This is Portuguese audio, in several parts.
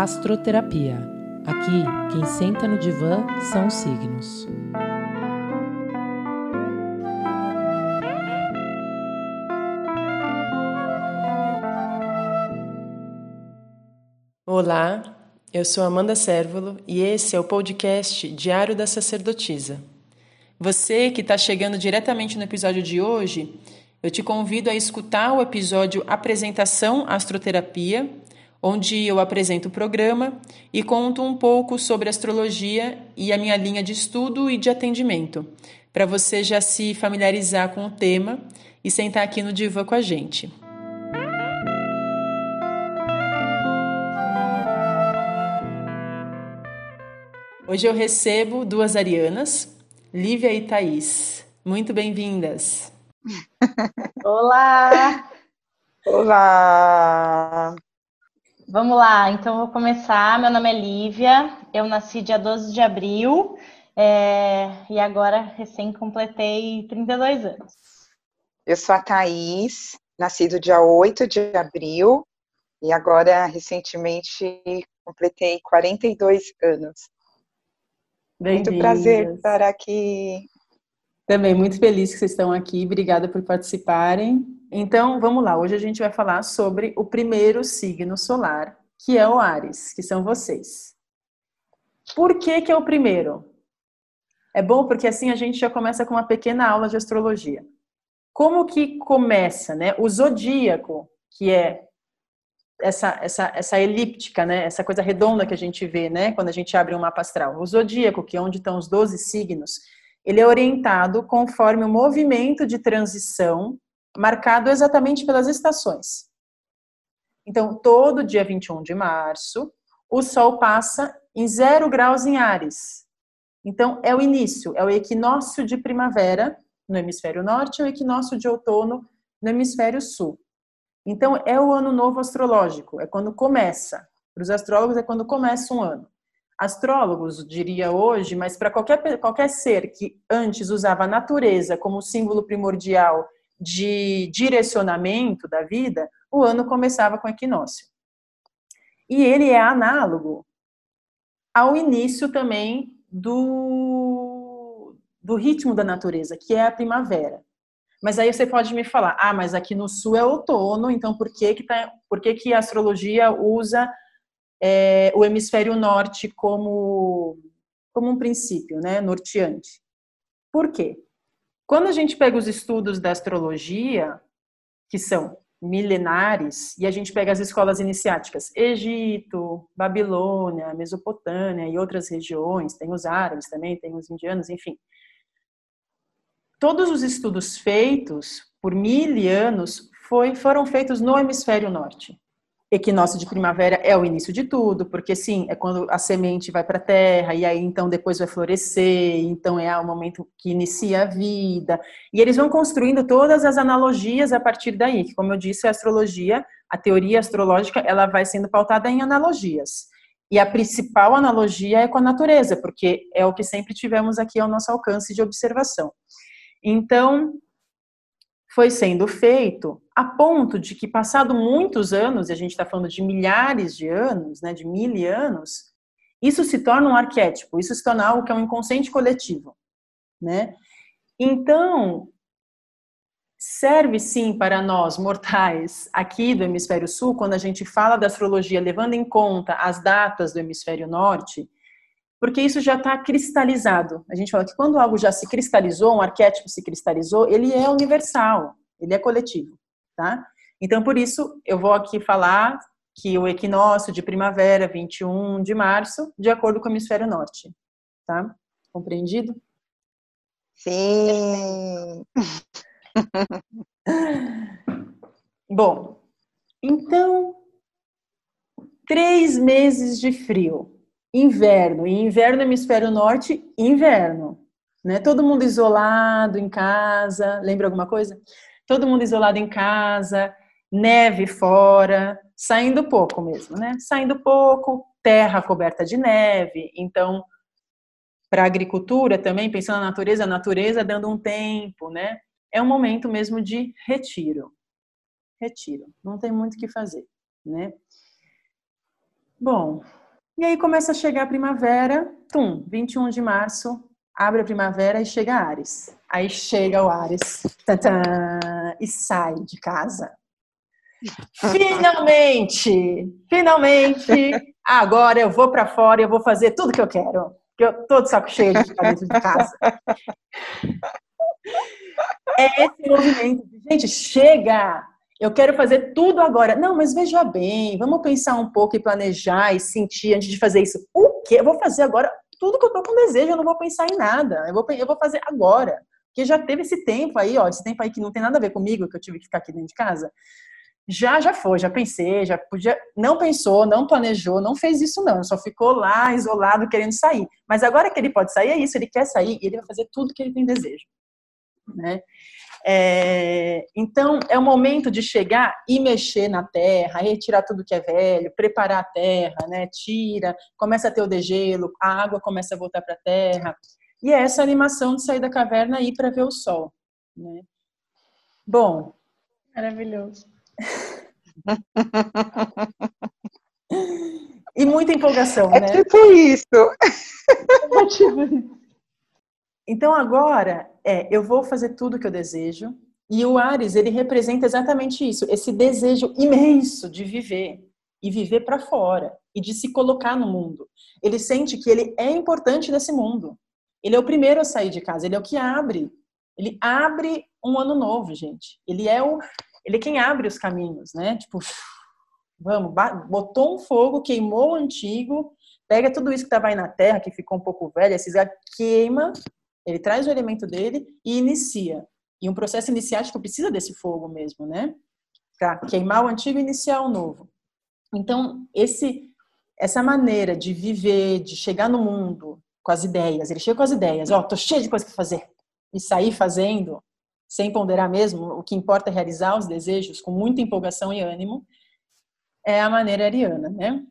Astroterapia. Aqui, quem senta no divã são os signos. Olá, eu sou Amanda Sérvulo e esse é o podcast Diário da Sacerdotisa. Você que está chegando diretamente no episódio de hoje, eu te convido a escutar o episódio Apresentação Astroterapia, onde eu apresento o programa e conto um pouco sobre astrologia e a minha linha de estudo e de atendimento, para você já se familiarizar com o tema e sentar aqui no divã com a gente. Hoje eu recebo duas arianas, Lívia e Thaís. Muito bem-vindas. Olá! Olá! Vamos lá, então vou começar. Meu nome é Lívia, eu nasci dia 12 de abril é, e agora recém completei 32 anos. Eu sou a Thaís, nascido dia 8 de abril e agora recentemente completei 42 anos. Muito prazer estar aqui. Também muito feliz que vocês estão aqui. Obrigada por participarem. Então, vamos lá. Hoje a gente vai falar sobre o primeiro signo solar, que é o Ares, que são vocês. Por que que é o primeiro? É bom porque assim a gente já começa com uma pequena aula de astrologia. Como que começa, né? O zodíaco, que é essa, essa, essa elíptica, né? Essa coisa redonda que a gente vê, né? Quando a gente abre um mapa astral. O zodíaco, que é onde estão os 12 signos, ele é orientado conforme o movimento de transição marcado exatamente pelas estações. Então, todo dia 21 de março, o Sol passa em zero graus em Ares. Então, é o início, é o equinócio de primavera no hemisfério norte e o equinócio de outono no hemisfério sul. Então, é o ano novo astrológico, é quando começa. Para os astrólogos, é quando começa um ano. Astrólogos, diria hoje, mas para qualquer, qualquer ser que antes usava a natureza como símbolo primordial de direcionamento da vida, o ano começava com equinócio. E ele é análogo ao início também do, do ritmo da natureza, que é a primavera. Mas aí você pode me falar, ah, mas aqui no sul é outono, então por que que, tá, por que, que a astrologia usa é, o hemisfério norte como, como um princípio, né, norteante? Por quê? Quando a gente pega os estudos da astrologia, que são milenares, e a gente pega as escolas iniciáticas, Egito, Babilônia, Mesopotâmia e outras regiões, tem os árabes também, tem os indianos, enfim todos os estudos feitos por mil anos foi, foram feitos no hemisfério norte. Equinócio de primavera é o início de tudo, porque sim, é quando a semente vai para a terra e aí então depois vai florescer, então é o momento que inicia a vida. E eles vão construindo todas as analogias a partir daí, que como eu disse, a astrologia, a teoria astrológica, ela vai sendo pautada em analogias. E a principal analogia é com a natureza, porque é o que sempre tivemos aqui ao nosso alcance de observação. Então, foi sendo feito a ponto de que, passado muitos anos, e a gente está falando de milhares de anos, né, de mil anos, isso se torna um arquétipo, isso se torna algo que é um inconsciente coletivo, né? Então, serve sim para nós mortais aqui do hemisfério sul, quando a gente fala da astrologia levando em conta as datas do hemisfério norte, porque isso já está cristalizado. A gente fala que quando algo já se cristalizou, um arquétipo se cristalizou, ele é universal, ele é coletivo, tá? Então, por isso, eu vou aqui falar que o equinócio de primavera, 21 de março, de acordo com o hemisfério norte, tá? Compreendido? Sim! Bom, então, três meses de frio inverno. E inverno, hemisfério norte, inverno. Né? Todo mundo isolado em casa. Lembra alguma coisa? Todo mundo isolado em casa, neve fora, saindo pouco mesmo, né? Saindo pouco, terra coberta de neve. Então, para a agricultura também, pensando na natureza, a natureza dando um tempo, né? É um momento mesmo de retiro. Retiro. Não tem muito o que fazer, né? Bom, e aí começa a chegar a primavera, tum, 21 de março, abre a primavera e chega Ares. Aí chega o Ares, tantã, e sai de casa. Finalmente! Finalmente! Agora eu vou para fora e eu vou fazer tudo que eu quero. Que eu tô de saco cheio de ficar dentro de casa. É esse movimento. Gente, chega! Eu quero fazer tudo agora. Não, mas veja bem, vamos pensar um pouco e planejar e sentir antes de fazer isso. O quê? Eu vou fazer agora tudo que eu tô com desejo, eu não vou pensar em nada. Eu vou, eu vou fazer agora. Porque já teve esse tempo aí, ó, esse tempo aí que não tem nada a ver comigo, que eu tive que ficar aqui dentro de casa. Já, já foi, já pensei, já podia. Não pensou, não planejou, não fez isso, não. Só ficou lá, isolado, querendo sair. Mas agora que ele pode sair, é isso, ele quer sair e ele vai fazer tudo que ele tem desejo. Né? É, então, é o momento de chegar e mexer na terra, retirar tudo que é velho, preparar a terra, né? Tira, começa a ter o degelo, a água começa a voltar para a terra. E é essa animação de sair da caverna e ir para ver o sol. Né? Bom. Maravilhoso. e muita empolgação, é né? Tipo isso. É tipo isso. Então agora, é, eu vou fazer tudo que eu desejo. E o Ares, ele representa exatamente isso, esse desejo imenso de viver e viver para fora e de se colocar no mundo. Ele sente que ele é importante nesse mundo. Ele é o primeiro a sair de casa, ele é o que abre. Ele abre um ano novo, gente. Ele é o ele é quem abre os caminhos, né? Tipo, vamos, botou um fogo, queimou o antigo, pega tudo isso que estava aí na terra, que ficou um pouco velho, esses queima ele traz o elemento dele e inicia. E um processo iniciático precisa desse fogo mesmo, né? Para queimar o antigo e iniciar o novo. Então, esse essa maneira de viver, de chegar no mundo com as ideias, ele chega com as ideias, ó, oh, tô cheio de coisa para fazer. E sair fazendo, sem ponderar mesmo, o que importa é realizar os desejos com muita empolgação e ânimo, é a maneira ariana, né?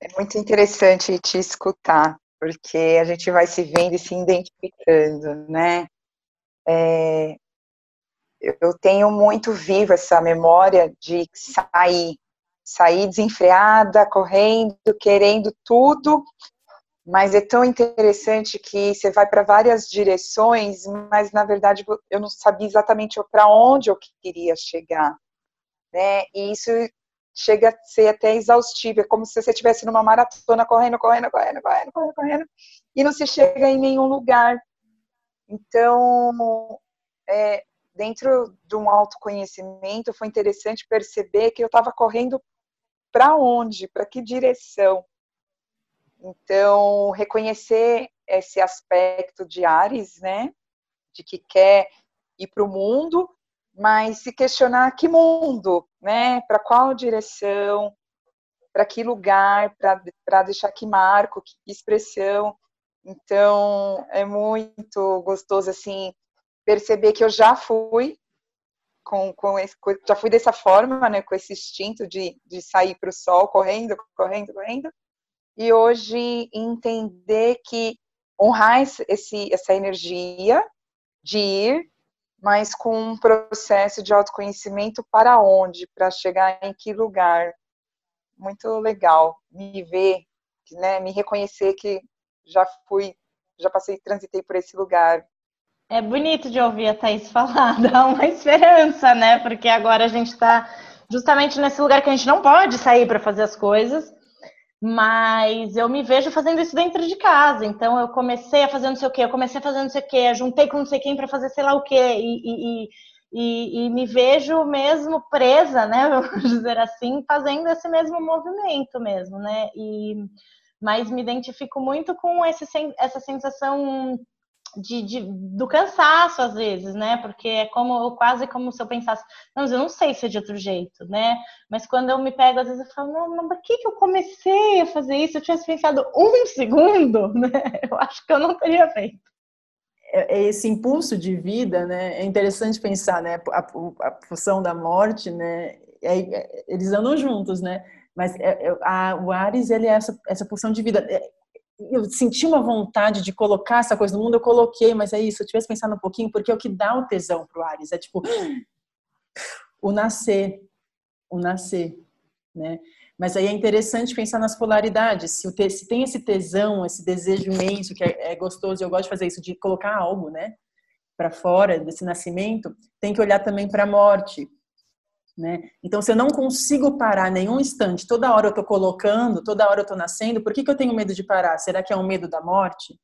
É muito interessante te escutar, porque a gente vai se vendo e se identificando, né? É, eu tenho muito vivo essa memória de sair, sair desenfreada, correndo, querendo tudo, mas é tão interessante que você vai para várias direções, mas na verdade eu não sabia exatamente para onde eu queria chegar, né? E isso chega a ser até exaustivo, é como se você estivesse numa maratona correndo, correndo, correndo, correndo, correndo, correndo, e não se chega em nenhum lugar. Então, é, dentro de um autoconhecimento, foi interessante perceber que eu estava correndo para onde, para que direção. Então, reconhecer esse aspecto de Ares, né, de que quer ir para o mundo, mas se questionar que mundo, né? Para qual direção, para que lugar, para deixar que marco, que expressão. Então, é muito gostoso, assim, perceber que eu já fui com, com esse, já fui dessa forma, né, com esse instinto de, de sair para o sol, correndo, correndo, correndo, e hoje entender que honrar esse, essa energia de ir mas com um processo de autoconhecimento para onde, para chegar em que lugar. Muito legal me ver, né, me reconhecer que já fui, já passei, transitei por esse lugar. É bonito de ouvir a Thaís falar, dá uma esperança, né? Porque agora a gente está justamente nesse lugar que a gente não pode sair para fazer as coisas, mas eu me vejo fazendo isso dentro de casa. Então eu comecei a fazer não sei o quê, eu comecei a fazer não sei o quê, juntei com não sei quem para fazer sei lá o quê, e, e, e, e, me vejo mesmo presa, né? Vamos dizer assim, fazendo esse mesmo movimento mesmo, né? E, mas me identifico muito com esse, essa sensação de, de, do cansaço às vezes, né? Porque é como quase como se eu pensasse, não, eu não sei se é de outro jeito, né? Mas quando eu me pego, às vezes eu falo, não, mas por que, que eu comecei a fazer isso? Eu tivesse pensado um segundo, né? Eu acho que eu não teria feito. É, é esse impulso de vida, né? É interessante pensar, né? A, a função da morte, né? É, é, eles andam juntos, né? Mas é, a, o Ares, ele é essa, essa de vida eu senti uma vontade de colocar essa coisa no mundo, eu coloquei, mas é isso, eu tivesse pensado um pouquinho, porque é o que dá o tesão pro Ares, é tipo o nascer, o nascer, né? Mas aí é interessante pensar nas polaridades. Se, te, se tem esse tesão, esse desejo imenso, que é, é gostoso, eu gosto de fazer isso, de colocar algo, né? Para fora desse nascimento, tem que olhar também para a morte. Né? Então, se eu não consigo parar nenhum instante, toda hora eu estou colocando, toda hora eu estou nascendo, por que, que eu tenho medo de parar? Será que é um medo da morte?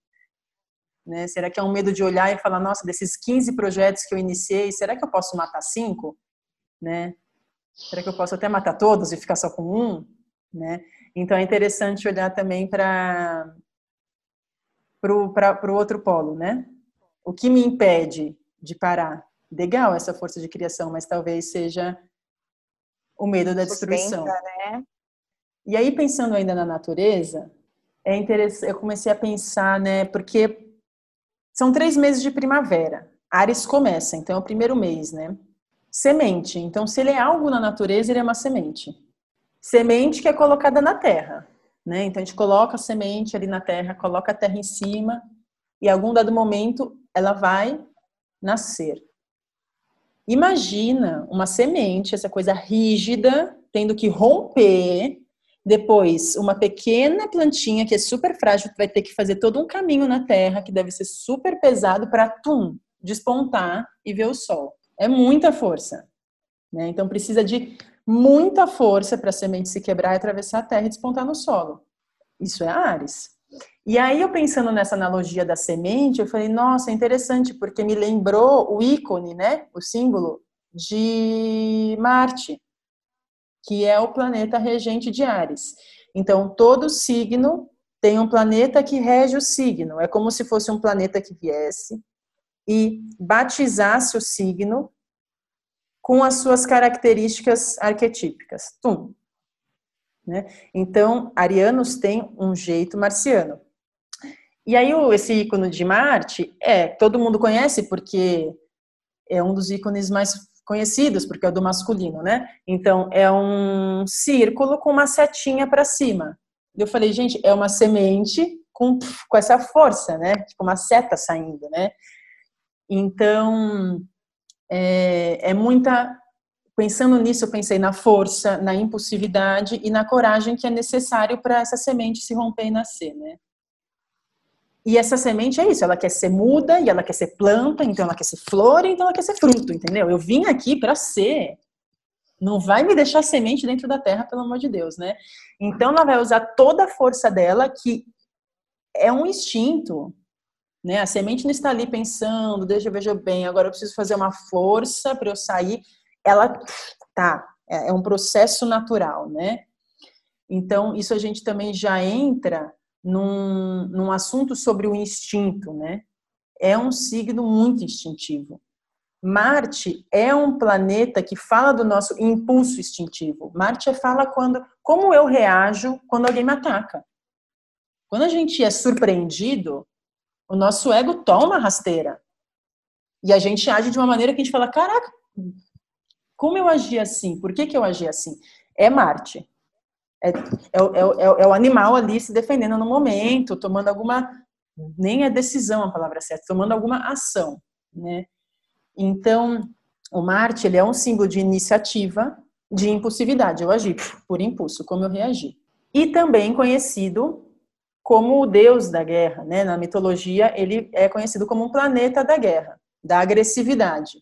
Né? Será que é um medo de olhar e falar, nossa, desses 15 projetos que eu iniciei, será que eu posso matar cinco? Né? Será que eu posso até matar todos e ficar só com um? Né? Então é interessante olhar também para o outro polo, né? O que me impede de parar? Legal essa força de criação, mas talvez seja o medo da destruição. Né? E aí, pensando ainda na natureza, é interessante, eu comecei a pensar, né? Porque são três meses de primavera. Ares começa, então é o primeiro mês, né? Semente. Então, se ele é algo na natureza, ele é uma semente. Semente que é colocada na terra, né? Então, a gente coloca a semente ali na terra, coloca a terra em cima, e algum dado momento ela vai nascer. Imagina uma semente, essa coisa rígida, tendo que romper, depois uma pequena plantinha que é super frágil, vai ter que fazer todo um caminho na terra, que deve ser super pesado para tum, despontar e ver o sol. É muita força. Né? Então precisa de muita força para a semente se quebrar e atravessar a terra e despontar no solo. Isso é Ares. E aí eu pensando nessa analogia da semente, eu falei, nossa, é interessante, porque me lembrou o ícone, né? O símbolo de Marte, que é o planeta regente de Ares. Então, todo signo tem um planeta que rege o signo. É como se fosse um planeta que viesse e batizasse o signo com as suas características arquetípicas. Tum. Né? Então, arianos têm um jeito marciano. E aí, esse ícone de Marte, é, todo mundo conhece porque é um dos ícones mais conhecidos, porque é o do masculino, né? Então, é um círculo com uma setinha para cima. Eu falei, gente, é uma semente com, com essa força, né? Tipo uma seta saindo, né? Então, é, é muita. Pensando nisso, eu pensei na força, na impulsividade e na coragem que é necessário para essa semente se romper e nascer, né? E essa semente é isso, ela quer ser muda e ela quer ser planta, então ela quer ser flor, então ela quer ser fruto, entendeu? Eu vim aqui para ser. Não vai me deixar semente dentro da terra, pelo amor de Deus, né? Então ela vai usar toda a força dela, que é um instinto, né? A semente não está ali pensando, deixa eu ver bem, agora eu preciso fazer uma força para eu sair. Ela tá, é, é um processo natural, né? Então isso a gente também já entra num, num assunto sobre o instinto, né? É um signo muito instintivo. Marte é um planeta que fala do nosso impulso instintivo. Marte fala quando, como eu reajo quando alguém me ataca. Quando a gente é surpreendido, o nosso ego toma rasteira. E a gente age de uma maneira que a gente fala: caraca, como eu agi assim? Por que, que eu agi assim? É Marte. É, é, é, é, o animal ali se defendendo no momento, tomando alguma. Nem é decisão a palavra certa, tomando alguma ação. Né? Então, o Marte ele é um símbolo de iniciativa, de impulsividade. Eu agi por impulso, como eu reagi. E também conhecido como o deus da guerra. Né? Na mitologia, ele é conhecido como um planeta da guerra, da agressividade.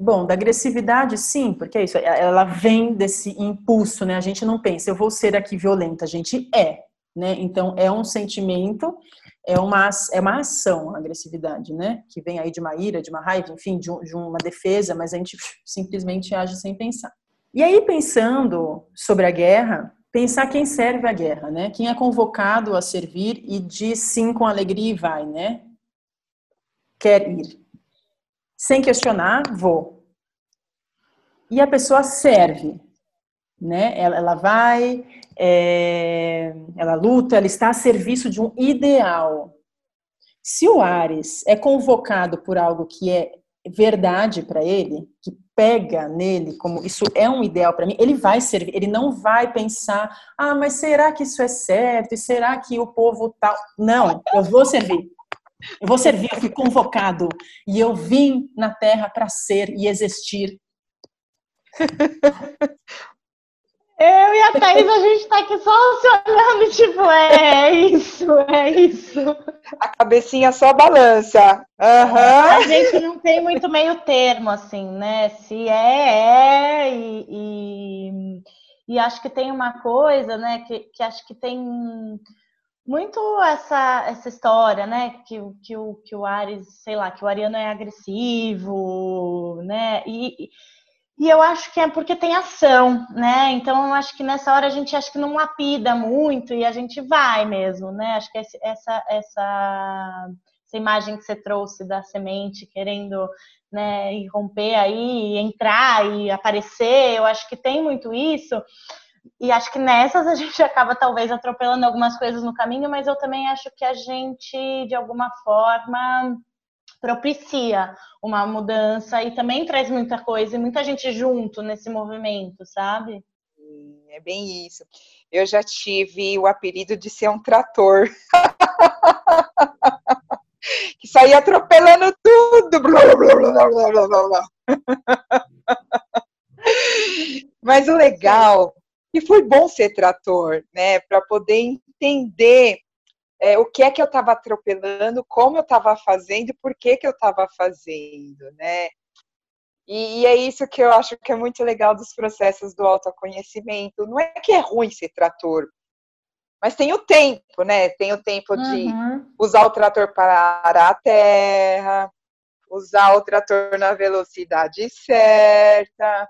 Bom, da agressividade, sim, porque é isso, ela vem desse impulso, né? A gente não pensa, eu vou ser aqui violenta, a gente é, né? Então, é um sentimento, é uma, é uma ação, a agressividade, né? Que vem aí de uma ira, de uma raiva, enfim, de, de uma defesa, mas a gente simplesmente age sem pensar. E aí, pensando sobre a guerra, pensar quem serve a guerra, né? Quem é convocado a servir e diz sim com alegria e vai, né? Quer ir sem questionar, vou. E a pessoa serve, né? Ela, ela vai, é, ela luta, ela está a serviço de um ideal. Se o Ares é convocado por algo que é verdade para ele, que pega nele como isso é um ideal para mim, ele vai servir, ele não vai pensar, ah, mas será que isso é certo? E será que o povo tal? Não, eu vou servir. Eu vou servir, eu fui convocado e eu vim na terra para ser e existir. Eu e a Thaís, a gente tá aqui só olhando, tipo, é isso, é isso. A cabecinha só balança. Uhum. A gente não tem muito meio termo, assim, né? Se é, é, e, e, e acho que tem uma coisa, né, que, que acho que tem muito essa, essa história, né? Que, que, o, que o Ares, sei lá, que o Ariano é agressivo, né? E, e eu acho que é porque tem ação, né? Então eu acho que nessa hora a gente acha que não lapida muito e a gente vai mesmo, né? Acho que essa, essa, essa imagem que você trouxe da semente querendo né, romper aí, entrar e aparecer, eu acho que tem muito isso. E acho que nessas a gente acaba talvez atropelando algumas coisas no caminho, mas eu também acho que a gente, de alguma forma, propicia uma mudança e também traz muita coisa e muita gente junto nesse movimento, sabe? É bem isso. Eu já tive o apelido de ser um trator. que saía atropelando tudo. Mas o legal, e foi bom ser trator, né, para poder entender é, o que é que eu estava atropelando, como eu estava fazendo, por que, que eu estava fazendo, né? E, e, é isso que eu acho que é muito legal dos processos do autoconhecimento. Não é que é ruim ser trator, mas tem o tempo, né? Tem o tempo de uhum. usar o trator para arar a terra, usar o trator na velocidade certa,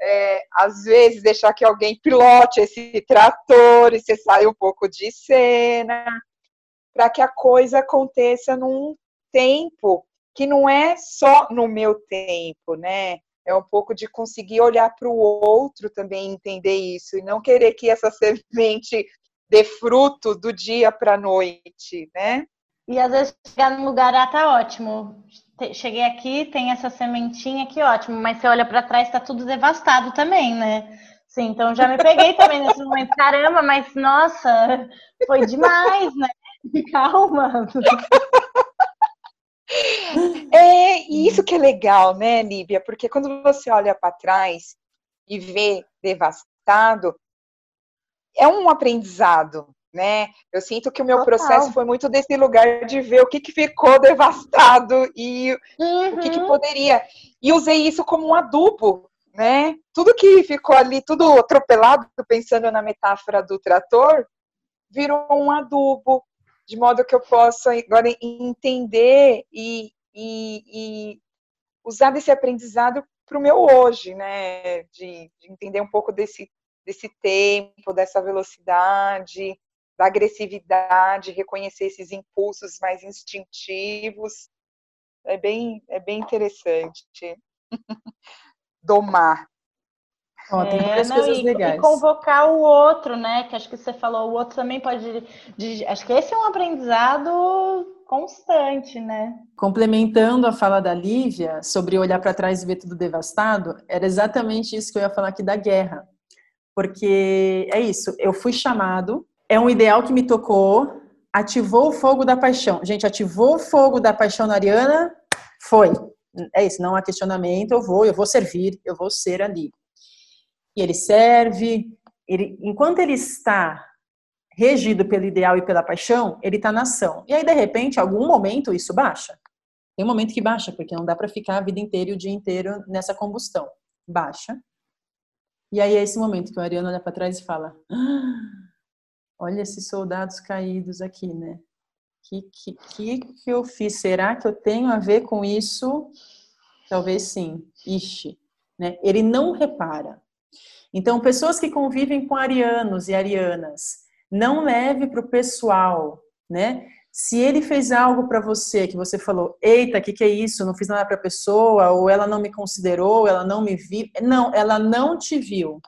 é, às vezes deixar que alguém pilote esse trator e você sai um pouco de cena, para que a coisa aconteça num tempo que não é só no meu tempo, né? É um pouco de conseguir olhar para o outro também entender isso e não querer que essa semente dê fruto do dia para a noite, né? E às vezes chegar num lugar, ah, tá ótimo cheguei aqui, tem essa sementinha que ótimo, mas você olha para trás, está tudo devastado também, né? Sim, então já me peguei também nesse momento, caramba, mas nossa, foi demais, né? Calma. É isso que é legal, né, Líbia? Porque quando você olha para trás e vê devastado, é um aprendizado, né? Eu sinto que o meu Total. processo foi muito desse lugar de ver o que, que ficou devastado e uhum. o que, que uhum. poderia. E usei isso como um adubo, né? Tudo que ficou ali, tudo atropelado, pensando na metáfora do trator, virou um adubo, de modo que eu possa agora entender e, e, e usar desse aprendizado para o meu hoje, né? De, de entender um pouco desse, desse tempo, dessa velocidade, da agressividade, reconhecer esses impulsos mais instintivos. É bem, é bem interessante. Domar. Oh, tem é, não, coisas e, legais. E convocar o outro, né? Que acho que você falou, o outro também pode. De, acho que esse é um aprendizado constante, né? Complementando a fala da Lívia sobre olhar para trás e ver tudo devastado, era exatamente isso que eu ia falar aqui da guerra. Porque é isso, eu fui chamado é um ideal que me tocou, ativou o fogo da paixão. Gente, ativou o fogo da paixão na Ariana, foi. É isso, não há questionamento, eu vou, eu vou servir, eu vou ser ali. E ele serve, ele, enquanto ele está regido pelo ideal e pela paixão, ele está na ação. E aí, de repente, algum momento isso baixa. Tem um momento que baixa, porque não dá para ficar a vida inteira e o dia inteiro nessa combustão. Baixa. E aí é esse momento que o Ariano olha para trás e fala: ah, olha esses soldados caídos aqui, né? Que, que, que, que eu fiz? Será que eu tenho a ver com isso? Talvez sim. Ixi. Né? Ele não repara. Então, pessoas que convivem com arianos e arianas, não leve para o pessoal, né? Se ele fez algo para você que você falou, eita, o que, que é isso? Não fiz nada para a pessoa, ou ela não me considerou, ela não me viu. Não, ela não te viu.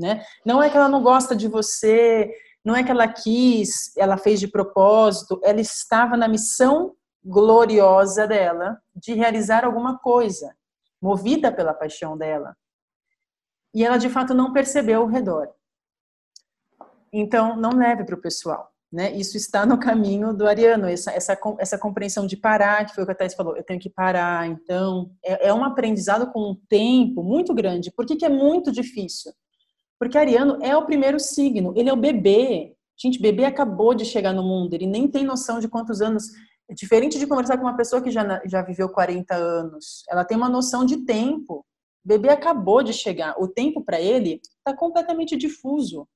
Né? Não é que ela não gosta de você, não é que ela quis, ela fez de propósito, ela estava na missão gloriosa dela de realizar alguma coisa, movida pela paixão dela. E ela de fato não percebeu ao redor. Então, não leve para o pessoal. Né? Isso está no caminho do Ariano, essa, essa, essa compreensão de parar, que foi o que a Thais falou, eu tenho que parar. Então, é, é um aprendizado com um tempo muito grande. Por que é muito difícil? Porque Ariano é o primeiro signo, ele é o bebê. Gente, bebê acabou de chegar no mundo, ele nem tem noção de quantos anos. É diferente de conversar com uma pessoa que já, já viveu 40 anos. Ela tem uma noção de tempo. Bebê acabou de chegar. O tempo para ele está completamente difuso.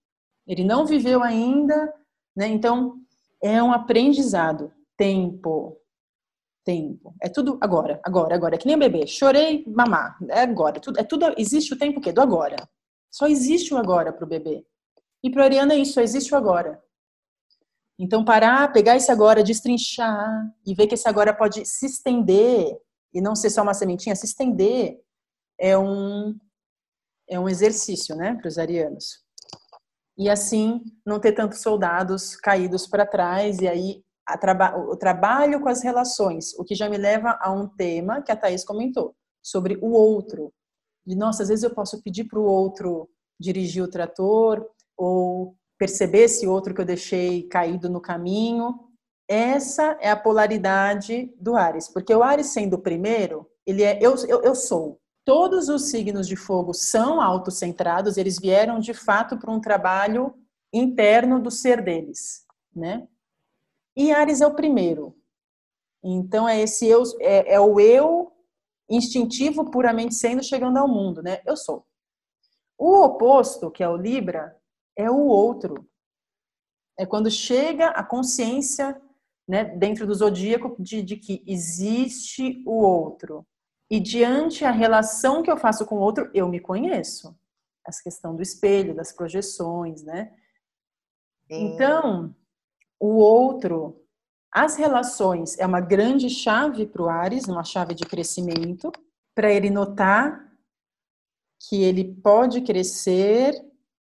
Ele não viveu ainda, né? Então, é um aprendizado. Tempo. Tempo. É tudo agora, agora, agora. É que nem bebê. Chorei, mamar. É agora. É tudo, é tudo, existe o tempo o quê? Do agora. Só existe o agora para o bebê. E para a Ariana é isso, só existe o agora. Então, parar, pegar esse agora, destrinchar e ver que esse agora pode se estender e não ser só uma sementinha, se estender é um, é um exercício, né, para os arianos. E assim, não ter tantos soldados caídos para trás e aí traba o trabalho com as relações, o que já me leva a um tema que a Thaís comentou, sobre o outro, de nossa, às vezes eu posso pedir para o outro dirigir o trator ou perceber esse outro que eu deixei caído no caminho. Essa é a polaridade do Ares, porque o Ares sendo o primeiro, ele é eu, eu, eu sou. Todos os signos de fogo são autocentrados, eles vieram de fato para um trabalho interno do ser deles, né? E Ares é o primeiro. Então é esse eu é, é o eu instintivo puramente sendo chegando ao mundo, né? Eu sou. O oposto, que é o Libra, é o outro. É quando chega a consciência, né, dentro do zodíaco, de, de que existe o outro. E diante a relação que eu faço com o outro, eu me conheço. Essa questão do espelho, das projeções, né? Então, o outro as relações é uma grande chave para o Ares, uma chave de crescimento, para ele notar que ele pode crescer,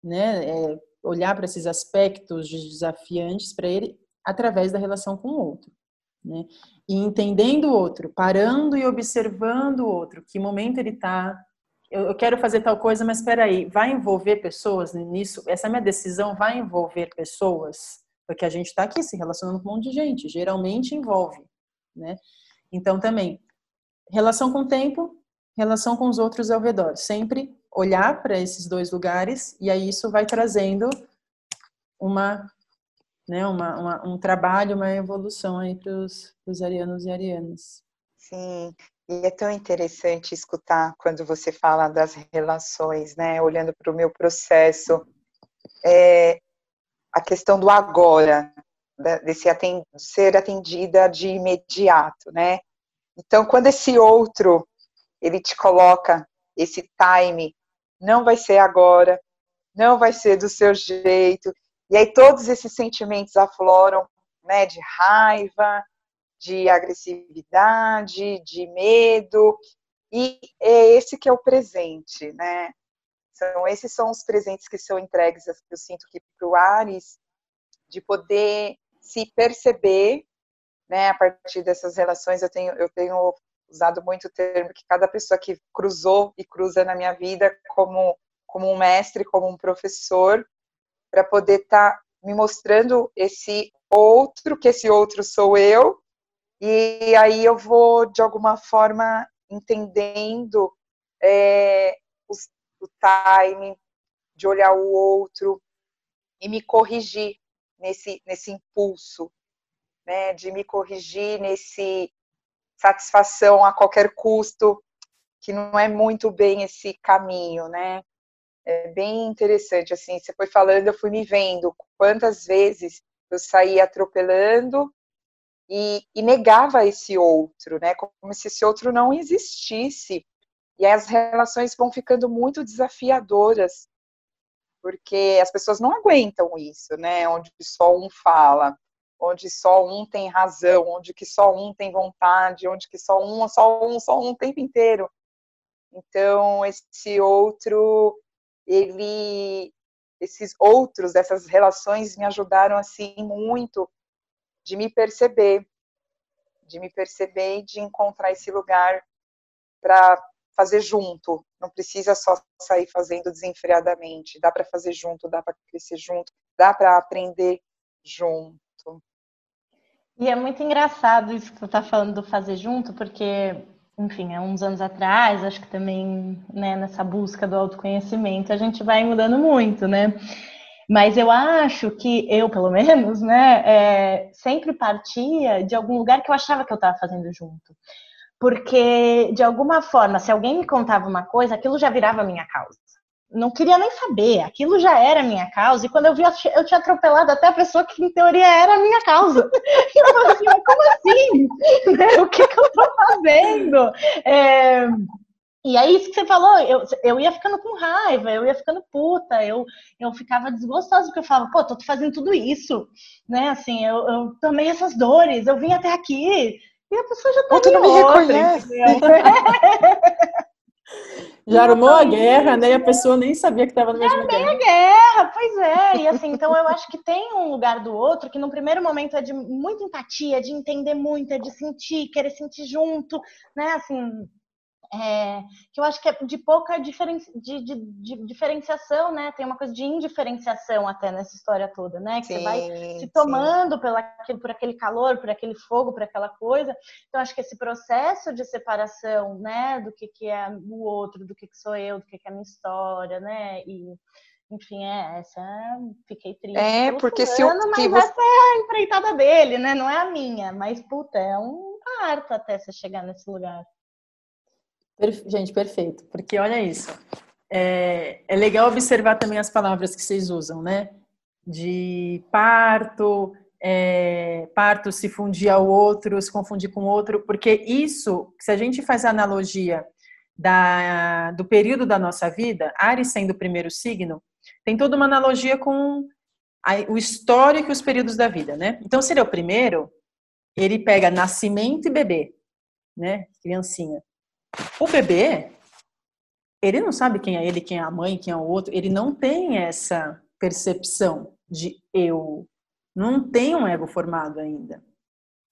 né, é, olhar para esses aspectos desafiantes para ele através da relação com o outro. Né? E entendendo o outro, parando e observando o outro, que momento ele está. Eu, eu quero fazer tal coisa, mas espera aí, vai envolver pessoas nisso? Essa minha decisão vai envolver pessoas? Porque a gente está aqui se relacionando com um monte de gente, geralmente envolve, né? Então também relação com o tempo, relação com os outros ao redor, sempre olhar para esses dois lugares e aí isso vai trazendo uma, né, uma, uma um trabalho, uma evolução aí para os arianos e arianas. Sim, e é tão interessante escutar quando você fala das relações, né? Olhando para o meu processo, é, a questão do agora, desse atend ser atendida de imediato, né? Então, quando esse outro ele te coloca esse time, não vai ser agora, não vai ser do seu jeito, e aí todos esses sentimentos afloram, né? De raiva, de agressividade, de medo, e é esse que é o presente, né? Então, esses são os presentes que são entregues, eu sinto que para o Ares, de poder se perceber, né, a partir dessas relações, eu tenho, eu tenho usado muito o termo que cada pessoa que cruzou e cruza na minha vida como, como um mestre, como um professor, para poder estar tá me mostrando esse outro, que esse outro sou eu, e aí eu vou, de alguma forma, entendendo é, o time, de olhar o outro e me corrigir nesse, nesse impulso, né, de me corrigir nesse satisfação a qualquer custo, que não é muito bem esse caminho, né? É bem interessante, assim, você foi falando, eu fui me vendo quantas vezes eu saía atropelando e, e negava esse outro, né? Como se esse outro não existisse. E as relações vão ficando muito desafiadoras, porque as pessoas não aguentam isso, né? Onde só um fala, onde só um tem razão, onde que só um tem vontade, onde que só um, só um, só um o tempo inteiro. Então, esse outro, ele, esses outros, essas relações me ajudaram assim muito de me perceber, de me perceber e de encontrar esse lugar para fazer junto, não precisa só sair fazendo desenfreadamente, dá para fazer junto, dá para crescer junto, dá para aprender junto. E é muito engraçado isso que tu está falando do fazer junto, porque enfim, há uns anos atrás, acho que também, né, nessa busca do autoconhecimento, a gente vai mudando muito, né? Mas eu acho que eu, pelo menos, né, é, sempre partia de algum lugar que eu achava que eu estava fazendo junto. Porque, de alguma forma, se alguém me contava uma coisa, aquilo já virava minha causa não queria nem saber, aquilo já era minha causa, e quando eu vi, eu tinha atropelado até a pessoa que, em teoria, era a minha causa. E eu falei assim, como assim? O que, que eu tô fazendo? É... E aí, isso que você falou, eu, eu ia ficando com raiva, eu ia ficando puta, eu, eu ficava desgostosa, porque eu falava, pô, tô fazendo tudo isso, né, assim, eu, eu tomei essas dores, eu vim até aqui, e a pessoa já tá Outro não me outra, reconhece. Já armou a guerra, né? E a pessoa nem sabia que estava no mesmo guerra. a guerra, pois é. E assim, então eu acho que tem um lugar do outro que no primeiro momento é de muita empatia, de entender muito, é de sentir, querer sentir junto, né? Assim, é, que eu acho que é de pouca diferen, de, de, de, diferenciação, né? Tem uma coisa de indiferenciação até nessa história toda, né? Que sim, você vai se tomando pela, por aquele calor, por aquele fogo, por aquela coisa. Então, acho que esse processo de separação, né? Do que, que é o outro, do que, que sou eu, do que, que é a minha história, né? E, enfim, é, essa fiquei triste. É, porque fulano, se eu, mas essa é a empreitada dele, né? Não é a minha. Mas, puta, é um parto até você chegar nesse lugar. Gente, perfeito. Porque olha isso. É, é legal observar também as palavras que vocês usam, né? De parto, é, parto se fundir ao outro, se confundir com outro, porque isso, se a gente faz a analogia da, do período da nossa vida, Ares sendo o primeiro signo, tem toda uma analogia com o histórico e os períodos da vida, né? Então, se ele é o primeiro, ele pega nascimento e bebê, né? Criancinha. O bebê, ele não sabe quem é ele, quem é a mãe, quem é o outro, ele não tem essa percepção de eu, não tem um ego formado ainda.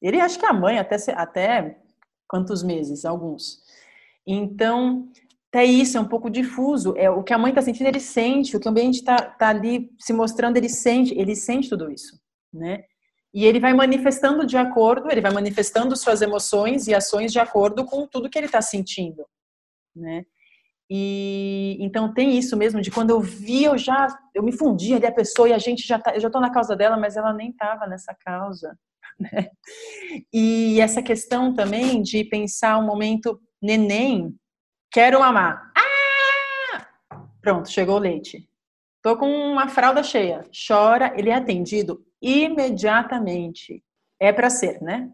Ele acha que é a mãe até, até quantos meses? Alguns. Então, até isso é um pouco difuso. É o que a mãe está sentindo, ele sente. O que o ambiente está tá ali se mostrando, ele sente. Ele sente tudo isso, né? E ele vai manifestando de acordo, ele vai manifestando suas emoções e ações de acordo com tudo que ele está sentindo, né? E então tem isso mesmo de quando eu vi, eu já eu me fundi ali a pessoa e a gente já tá, eu já tô na causa dela, mas ela nem estava nessa causa, né? E essa questão também de pensar o um momento neném, quero mamar. Ah! Pronto, chegou o leite. Tô com uma fralda cheia. Chora, ele é atendido imediatamente. É para ser, né?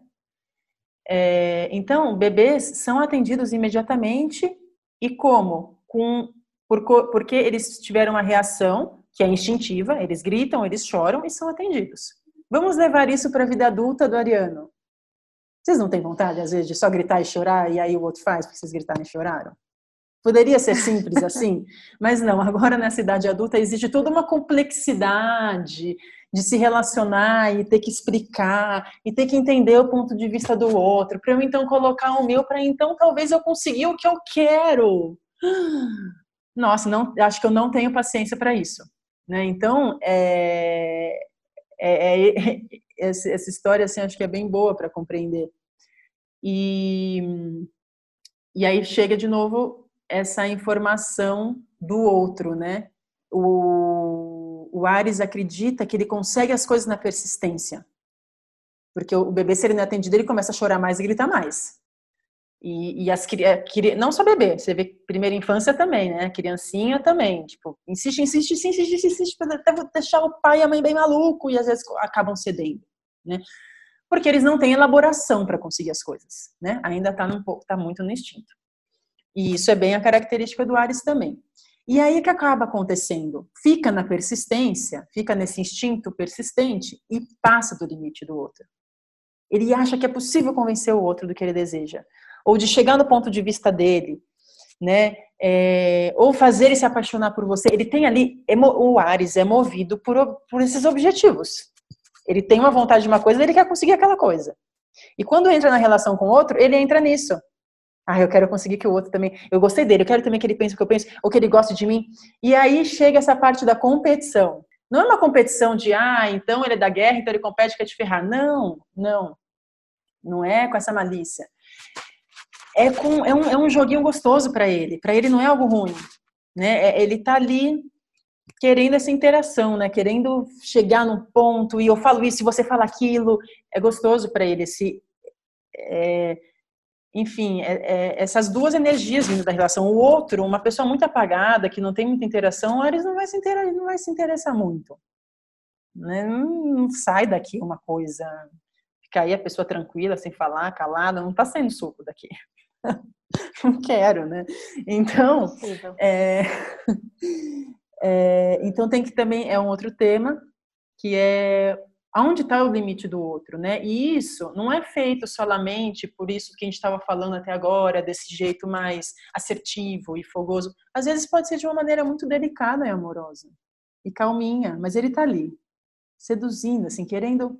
É, então, bebês são atendidos imediatamente e como? Com, por, porque eles tiveram uma reação que é instintiva, eles gritam, eles choram e são atendidos. Vamos levar isso para a vida adulta do Ariano. Vocês não têm vontade, às vezes, de só gritar e chorar e aí o outro faz porque vocês gritaram e choraram? Poderia ser simples assim, mas não. Agora, nessa idade adulta, existe toda uma complexidade de se relacionar e ter que explicar e ter que entender o ponto de vista do outro, para eu então colocar o meu, para então talvez eu conseguir o que eu quero. Nossa, não, acho que eu não tenho paciência para isso. Né? Então, é, é, é, essa história assim, acho que é bem boa para compreender. E, e aí chega de novo essa informação do outro, né? O, o Ares acredita que ele consegue as coisas na persistência. Porque o bebê, se ele não é atendido, ele começa a chorar mais e gritar mais. E, e as não só bebê, você vê primeira infância também, né? Criancinha também, tipo, insiste, insiste, insiste, insiste, insiste, até deixar o pai e a mãe bem maluco e às vezes acabam cedendo, né? Porque eles não têm elaboração para conseguir as coisas, né? Ainda está tá muito no instinto. E isso é bem a característica do Ares também. E aí o que acaba acontecendo? Fica na persistência, fica nesse instinto persistente e passa do limite do outro. Ele acha que é possível convencer o outro do que ele deseja, ou de chegar no ponto de vista dele, né? É, ou fazer ele se apaixonar por você. Ele tem ali, é o Ares é movido por, por esses objetivos. Ele tem uma vontade de uma coisa, ele quer conseguir aquela coisa. E quando entra na relação com o outro, ele entra nisso. Ah, eu quero conseguir que o outro também. Eu gostei dele, eu quero também que ele pense o que eu penso, ou que ele goste de mim. E aí chega essa parte da competição. Não é uma competição de, ah, então ele é da guerra, então ele compete, quer te ferrar. Não, não. Não é com essa malícia. é, com, é, um, é um joguinho gostoso para ele. Para ele não é algo ruim, né? É, ele tá ali querendo essa interação, né? Querendo chegar num ponto e eu falo isso, e você fala aquilo, é gostoso para ele esse é, enfim, é, é, essas duas energias vindo da relação. O outro, uma pessoa muito apagada, que não tem muita interação, eles não vai se interessar, não vai se interessar muito. Né? Não, não, sai daqui uma coisa, fica aí a pessoa tranquila, sem falar, calada, não está saindo suco daqui. não quero, né? Então, é, é, então tem que também é um outro tema que é aonde está o limite do outro, né? E isso não é feito solamente por isso que a gente estava falando até agora, desse jeito mais assertivo e fogoso. Às vezes pode ser de uma maneira muito delicada e amorosa e calminha, mas ele está ali, seduzindo, assim, querendo,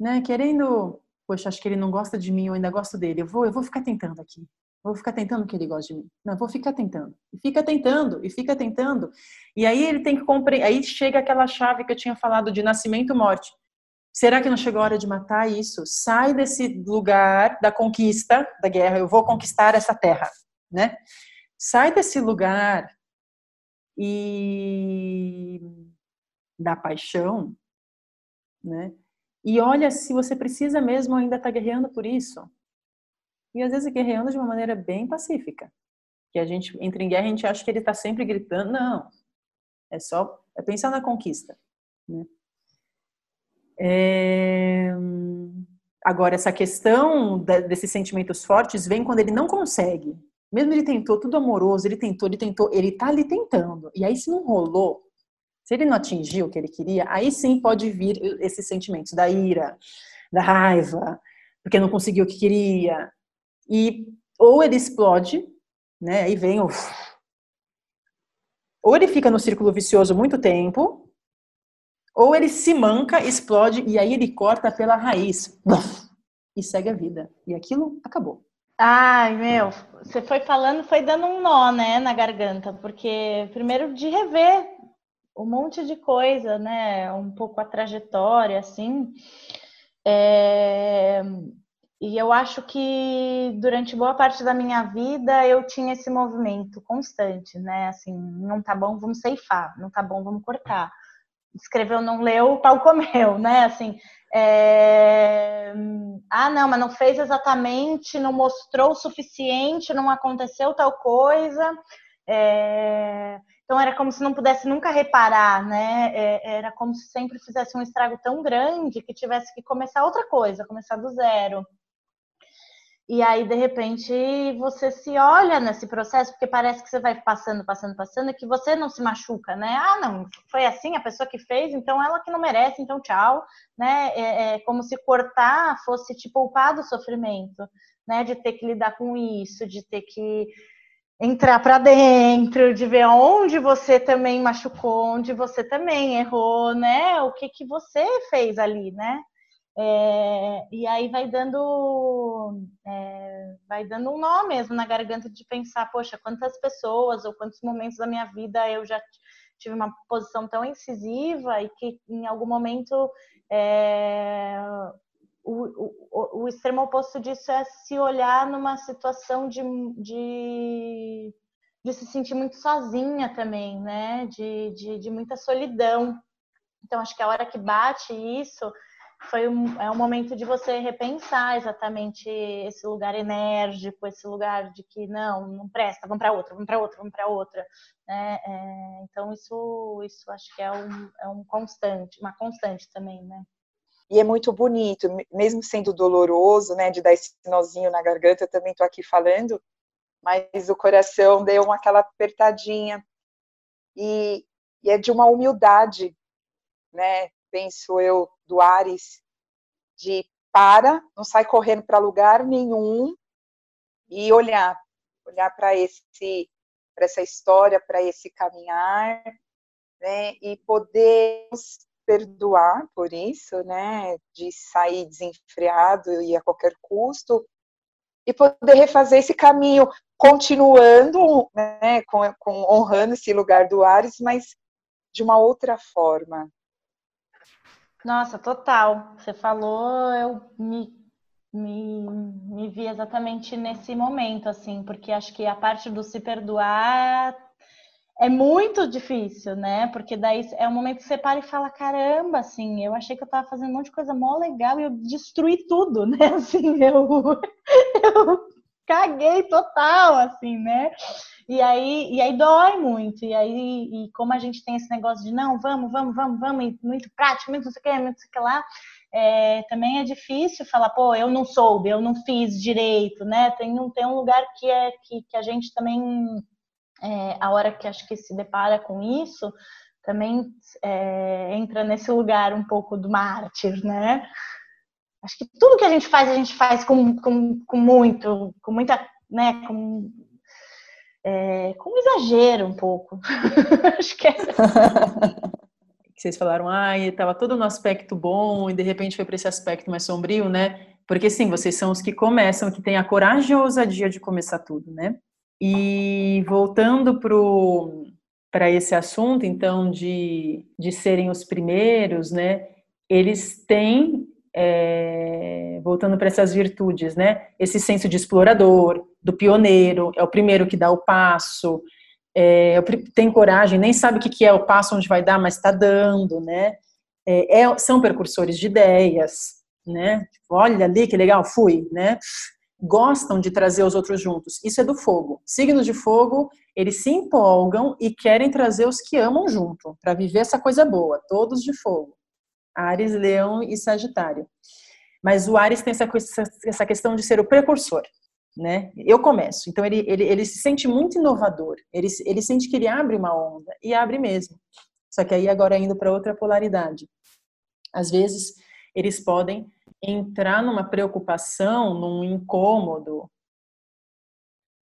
né? Querendo, poxa, acho que ele não gosta de mim, eu ainda gosto dele. Eu vou, eu vou ficar tentando aqui. Vou ficar tentando que ele goste de mim. Não, vou ficar tentando. E fica tentando, e fica tentando. E aí ele tem que compreender. Aí chega aquela chave que eu tinha falado de nascimento e morte Será que não chegou a hora de matar isso? Sai desse lugar da conquista, da guerra, eu vou conquistar essa terra, né? Sai desse lugar e da paixão, né? E olha se você precisa mesmo ainda estar tá guerreando por isso. E às vezes guerreando de uma maneira bem pacífica. Que a gente entra em guerra a gente acha que ele está sempre gritando. Não. É só é pensar na conquista. Né? É... Agora, essa questão desses sentimentos fortes vem quando ele não consegue. Mesmo ele tentou tudo amoroso, ele tentou, ele tentou, ele tá ali tentando. E aí, se não rolou, se ele não atingiu o que ele queria, aí sim pode vir esses sentimentos da ira, da raiva, porque não conseguiu o que queria. E ou ele explode, né? Aí vem o ou ele fica no círculo vicioso muito tempo, ou ele se manca, explode e aí ele corta pela raiz e segue a vida. E aquilo acabou. Ai, meu, você foi falando, foi dando um nó, né, na garganta, porque primeiro de rever um monte de coisa, né, um pouco a trajetória, assim, é... e eu acho que durante boa parte da minha vida eu tinha esse movimento constante, né, assim, não tá bom, vamos ceifar, não tá bom, vamos cortar escreveu, não leu, o pau comeu, né? Assim, é... ah, não, mas não fez exatamente, não mostrou o suficiente, não aconteceu tal coisa. É... Então era como se não pudesse nunca reparar, né? É, era como se sempre fizesse um estrago tão grande que tivesse que começar outra coisa, começar do zero. E aí, de repente, você se olha nesse processo, porque parece que você vai passando, passando, passando, e que você não se machuca, né? Ah, não, foi assim, a pessoa que fez, então ela que não merece, então tchau, né? É, é como se cortar fosse te poupar do sofrimento, né? De ter que lidar com isso, de ter que entrar para dentro, de ver onde você também machucou, onde você também errou, né? O que que você fez ali, né? É, e aí vai dando é, vai dando um nó mesmo na garganta de pensar, poxa, quantas pessoas ou quantos momentos da minha vida eu já tive uma posição tão incisiva e que em algum momento é, o, o, o, extremo oposto disso é se olhar numa situação de, de, de se sentir muito sozinha também, né? De, de, de muita solidão. Então, acho que a hora que bate isso foi um, é um momento de você repensar exatamente esse lugar enérgico, esse lugar de que não, não presta, vamos para outra, vamos para outra, vamos para outra. Né? É, então isso, isso acho que é um, é um constante, uma constante também, né? E é muito bonito, mesmo sendo doloroso, né, de dar esse nozinho na garganta, também estou aqui falando, mas o coração deu uma, aquela apertadinha. E, e é de uma humildade, né, penso eu, do Ares, de para, não sai correndo para lugar nenhum e olhar, olhar para esse para essa história, para esse caminhar, né, e poder perdoar por isso, né, de sair desenfreado e a qualquer custo, e poder refazer esse caminho, continuando, né, com, com honrando esse lugar do Ares, mas de uma outra forma, nossa, total. Você falou, eu me, me, me vi exatamente nesse momento, assim, porque acho que a parte do se perdoar é muito difícil, né? Porque daí é o momento que você para e fala, caramba, assim, eu achei que eu tava fazendo um monte de coisa mó legal e eu destruí tudo, né? Assim, eu, eu caguei total, assim, né? E aí, e aí dói muito. E aí, e como a gente tem esse negócio de não, vamos, vamos, vamos, vamos, muito prático, muito não sei o que, muito não sei o que lá, é, também é difícil falar, pô, eu não soube, eu não fiz direito, né? Tem tem um lugar que é que, que a gente também, é, a hora que acho que se depara com isso, também é, entra nesse lugar um pouco do mártir, né? Acho que tudo que a gente faz, a gente faz com, com, com muito, com muita, né, com é, com exagero um pouco. Acho que é. Vocês falaram, ah, estava todo no aspecto bom e de repente foi para esse aspecto mais sombrio, né? Porque sim, vocês são os que começam, que têm a coragem e a ousadia de começar tudo, né? E voltando para esse assunto, então, de, de serem os primeiros, né? Eles têm é, voltando para essas virtudes, né? Esse senso de explorador, do pioneiro, é o primeiro que dá o passo, é, tem coragem, nem sabe o que é o passo onde vai dar, mas está dando, né? É, é, são precursores de ideias, né? Olha ali que legal, fui, né? Gostam de trazer os outros juntos. Isso é do fogo. Signos de fogo, eles se empolgam e querem trazer os que amam junto, para viver essa coisa boa, todos de fogo. Ares, Leão e Sagitário. Mas o Ares tem essa, essa questão de ser o precursor, né? Eu começo. Então ele, ele, ele se sente muito inovador. Ele, ele sente que ele abre uma onda e abre mesmo. Só que aí agora indo para outra polaridade. Às vezes eles podem entrar numa preocupação, num incômodo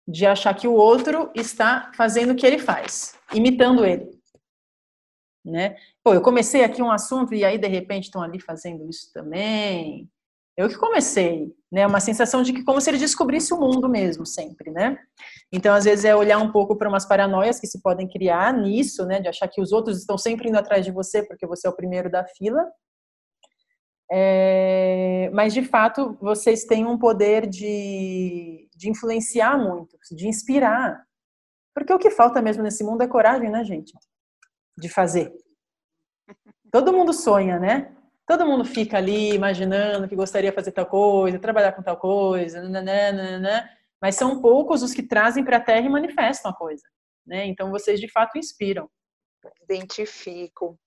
de achar que o outro está fazendo o que ele faz, imitando ele né? Pô, eu comecei aqui um assunto e aí de repente estão ali fazendo isso também. Eu que comecei, né? Uma sensação de que como se ele descobrisse o mundo mesmo, sempre, né? Então, às vezes é olhar um pouco para umas paranoias que se podem criar nisso, né? De achar que os outros estão sempre indo atrás de você porque você é o primeiro da fila. É, mas de fato vocês têm um poder de, de influenciar muito, de inspirar. Porque o que falta mesmo nesse mundo é coragem, né, gente? de fazer. Todo mundo sonha, né? Todo mundo fica ali imaginando que gostaria de fazer tal coisa, trabalhar com tal coisa, nananana, mas são poucos os que trazem para a Terra e manifestam a coisa. Né? Então vocês de fato inspiram. Identifico.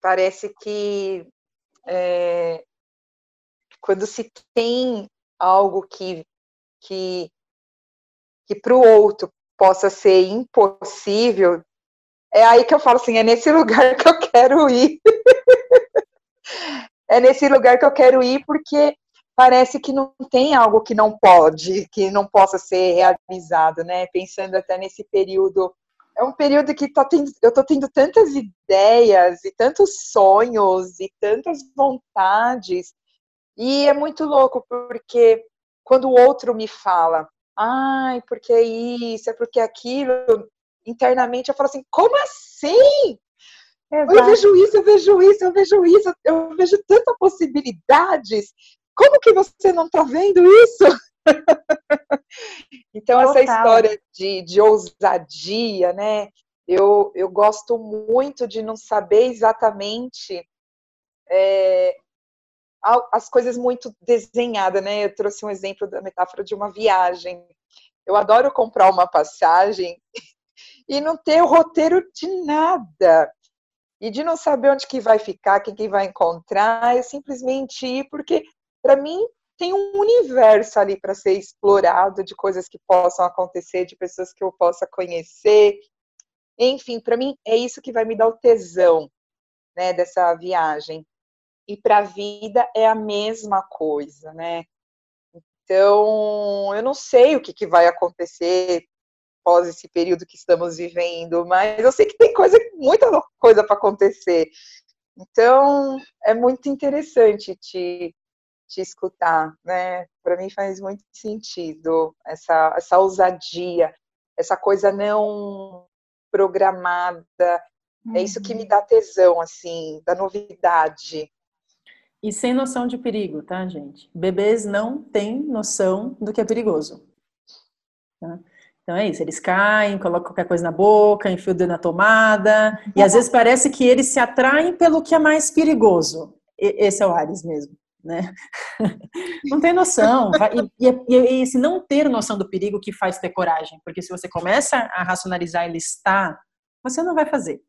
Parece que é, quando se tem algo que, que, que para o outro possa ser impossível, é aí que eu falo assim, é nesse lugar que eu quero ir. é nesse lugar que eu quero ir porque parece que não tem algo que não pode, que não possa ser realizado, né? Pensando até nesse período, é um período que tá tendo, eu tô tendo tantas ideias e tantos sonhos e tantas vontades. E é muito louco porque quando o outro me fala, ai, porque isso, é porque aquilo, internamente eu falo assim, como assim? Exato. Eu vejo isso, eu vejo isso, eu vejo isso, eu vejo tantas possibilidades. Como que você não está vendo isso? então, Total. essa história de, de ousadia, né? Eu, eu gosto muito de não saber exatamente é, as coisas muito desenhadas, né? Eu trouxe um exemplo da metáfora de uma viagem. Eu adoro comprar uma passagem e não ter o roteiro de nada. E de não saber onde que vai ficar, quem que vai encontrar, é simplesmente ir, porque para mim tem um universo ali para ser explorado de coisas que possam acontecer, de pessoas que eu possa conhecer. Enfim, para mim é isso que vai me dar o tesão, né, dessa viagem. E para a vida é a mesma coisa, né? Então, eu não sei o que, que vai acontecer após esse período que estamos vivendo, mas eu sei que tem coisa, muita coisa para acontecer. Então, é muito interessante te, te escutar, né? Para mim faz muito sentido essa, essa ousadia, essa coisa não programada. Uhum. É isso que me uhum. dá tesão, assim, da novidade. E sem noção de perigo, tá, gente? Bebês não têm noção do que é perigoso. Tá? Então é isso, eles caem, colocam qualquer coisa na boca, enfiam o dedo na tomada, e às vezes parece que eles se atraem pelo que é mais perigoso. Esse é o Ares mesmo, né? Não tem noção. E, e, e esse não ter noção do perigo que faz ter coragem, porque se você começa a racionalizar e listar, você não vai fazer.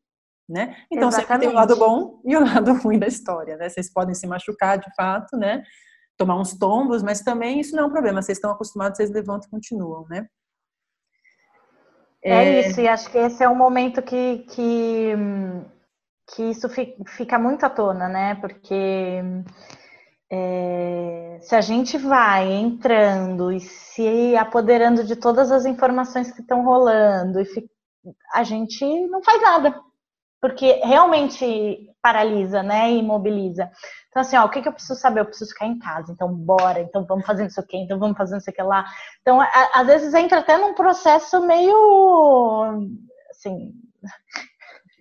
Né? Então Exatamente. sempre tem o lado bom e o lado ruim da história, né? Vocês podem se machucar de fato, né? Tomar uns tombos, mas também isso não é um problema. Vocês estão acostumados, vocês levantam e continuam, né? É, é isso, e acho que esse é um momento que, que, que isso fica muito à tona, né? Porque é, se a gente vai entrando e se apoderando de todas as informações que estão rolando, e a gente não faz nada, porque realmente paralisa, né? E imobiliza. Então, assim, ó, o que, que eu preciso saber? Eu preciso ficar em casa, então bora, então vamos fazer isso aqui, então vamos fazer isso aqui lá. Então, a, às vezes entra até num processo meio assim.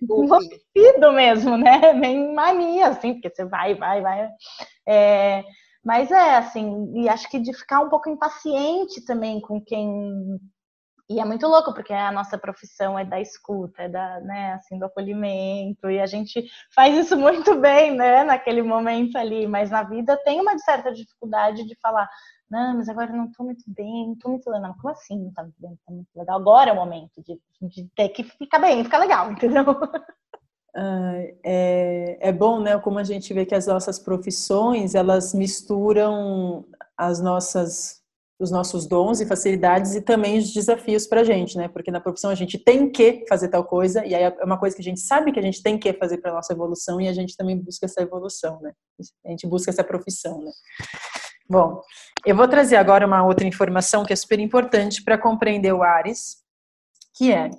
enlouquecido mesmo, né? Meio mania, assim, porque você vai, vai, vai. É, mas é assim, e acho que de ficar um pouco impaciente também com quem e é muito louco, porque a nossa profissão é da escuta, é da, né, assim, do acolhimento, e a gente faz isso muito bem, né, naquele momento ali, mas na vida tem uma certa dificuldade de falar, não, mas agora não tô muito bem, não tô muito legal. Como assim não tá muito bem, não tá muito legal? Agora é o momento de, de ter que ficar bem, ficar legal, entendeu? é, é bom, né, como a gente vê que as nossas profissões, elas misturam as nossas os nossos dons e facilidades e também os desafios para a gente, né? Porque na profissão a gente tem que fazer tal coisa e aí é uma coisa que a gente sabe que a gente tem que fazer para nossa evolução e a gente também busca essa evolução, né? A gente busca essa profissão, né? Bom, eu vou trazer agora uma outra informação que é super importante para compreender o Ares, que é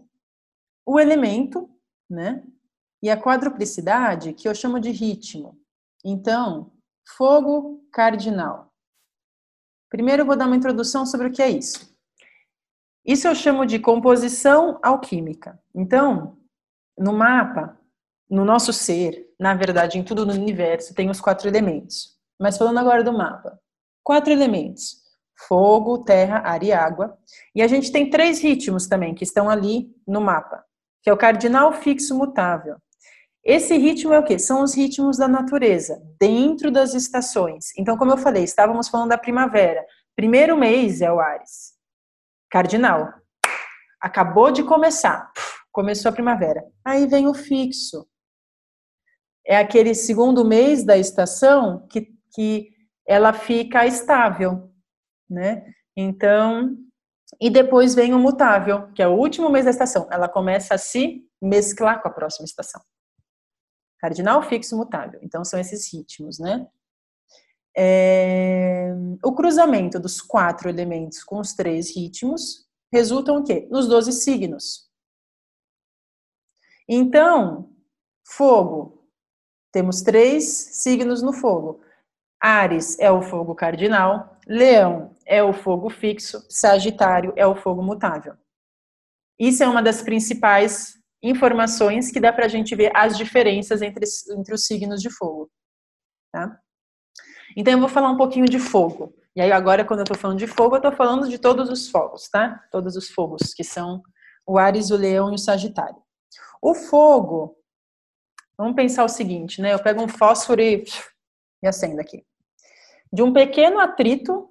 o elemento, né? E a quadruplicidade, que eu chamo de ritmo. Então, fogo cardinal. Primeiro eu vou dar uma introdução sobre o que é isso. Isso eu chamo de composição alquímica. Então, no mapa, no nosso ser, na verdade, em tudo no universo, tem os quatro elementos. Mas falando agora do mapa, quatro elementos: fogo, terra, ar e água. E a gente tem três ritmos também que estão ali no mapa, que é o cardinal fixo mutável. Esse ritmo é o quê? São os ritmos da natureza, dentro das estações. Então, como eu falei, estávamos falando da primavera. Primeiro mês é o Ares. Cardinal. Acabou de começar. Começou a primavera. Aí vem o fixo. É aquele segundo mês da estação que, que ela fica estável, né? Então, e depois vem o mutável, que é o último mês da estação. Ela começa a se mesclar com a próxima estação. Cardinal, fixo, mutável. Então, são esses ritmos, né? É... O cruzamento dos quatro elementos com os três ritmos resultam o quê? Nos 12 signos. Então, fogo. Temos três signos no fogo. Ares é o fogo cardinal, Leão é o fogo fixo, Sagitário é o fogo mutável. Isso é uma das principais informações que dá para a gente ver as diferenças entre, entre os signos de fogo. Tá? Então, eu vou falar um pouquinho de fogo. E aí, agora, quando eu estou falando de fogo, eu estou falando de todos os fogos, tá? Todos os fogos, que são o Ares, o Leão e o Sagitário. O fogo, vamos pensar o seguinte, né? Eu pego um fósforo e, e acendo aqui. De um pequeno atrito,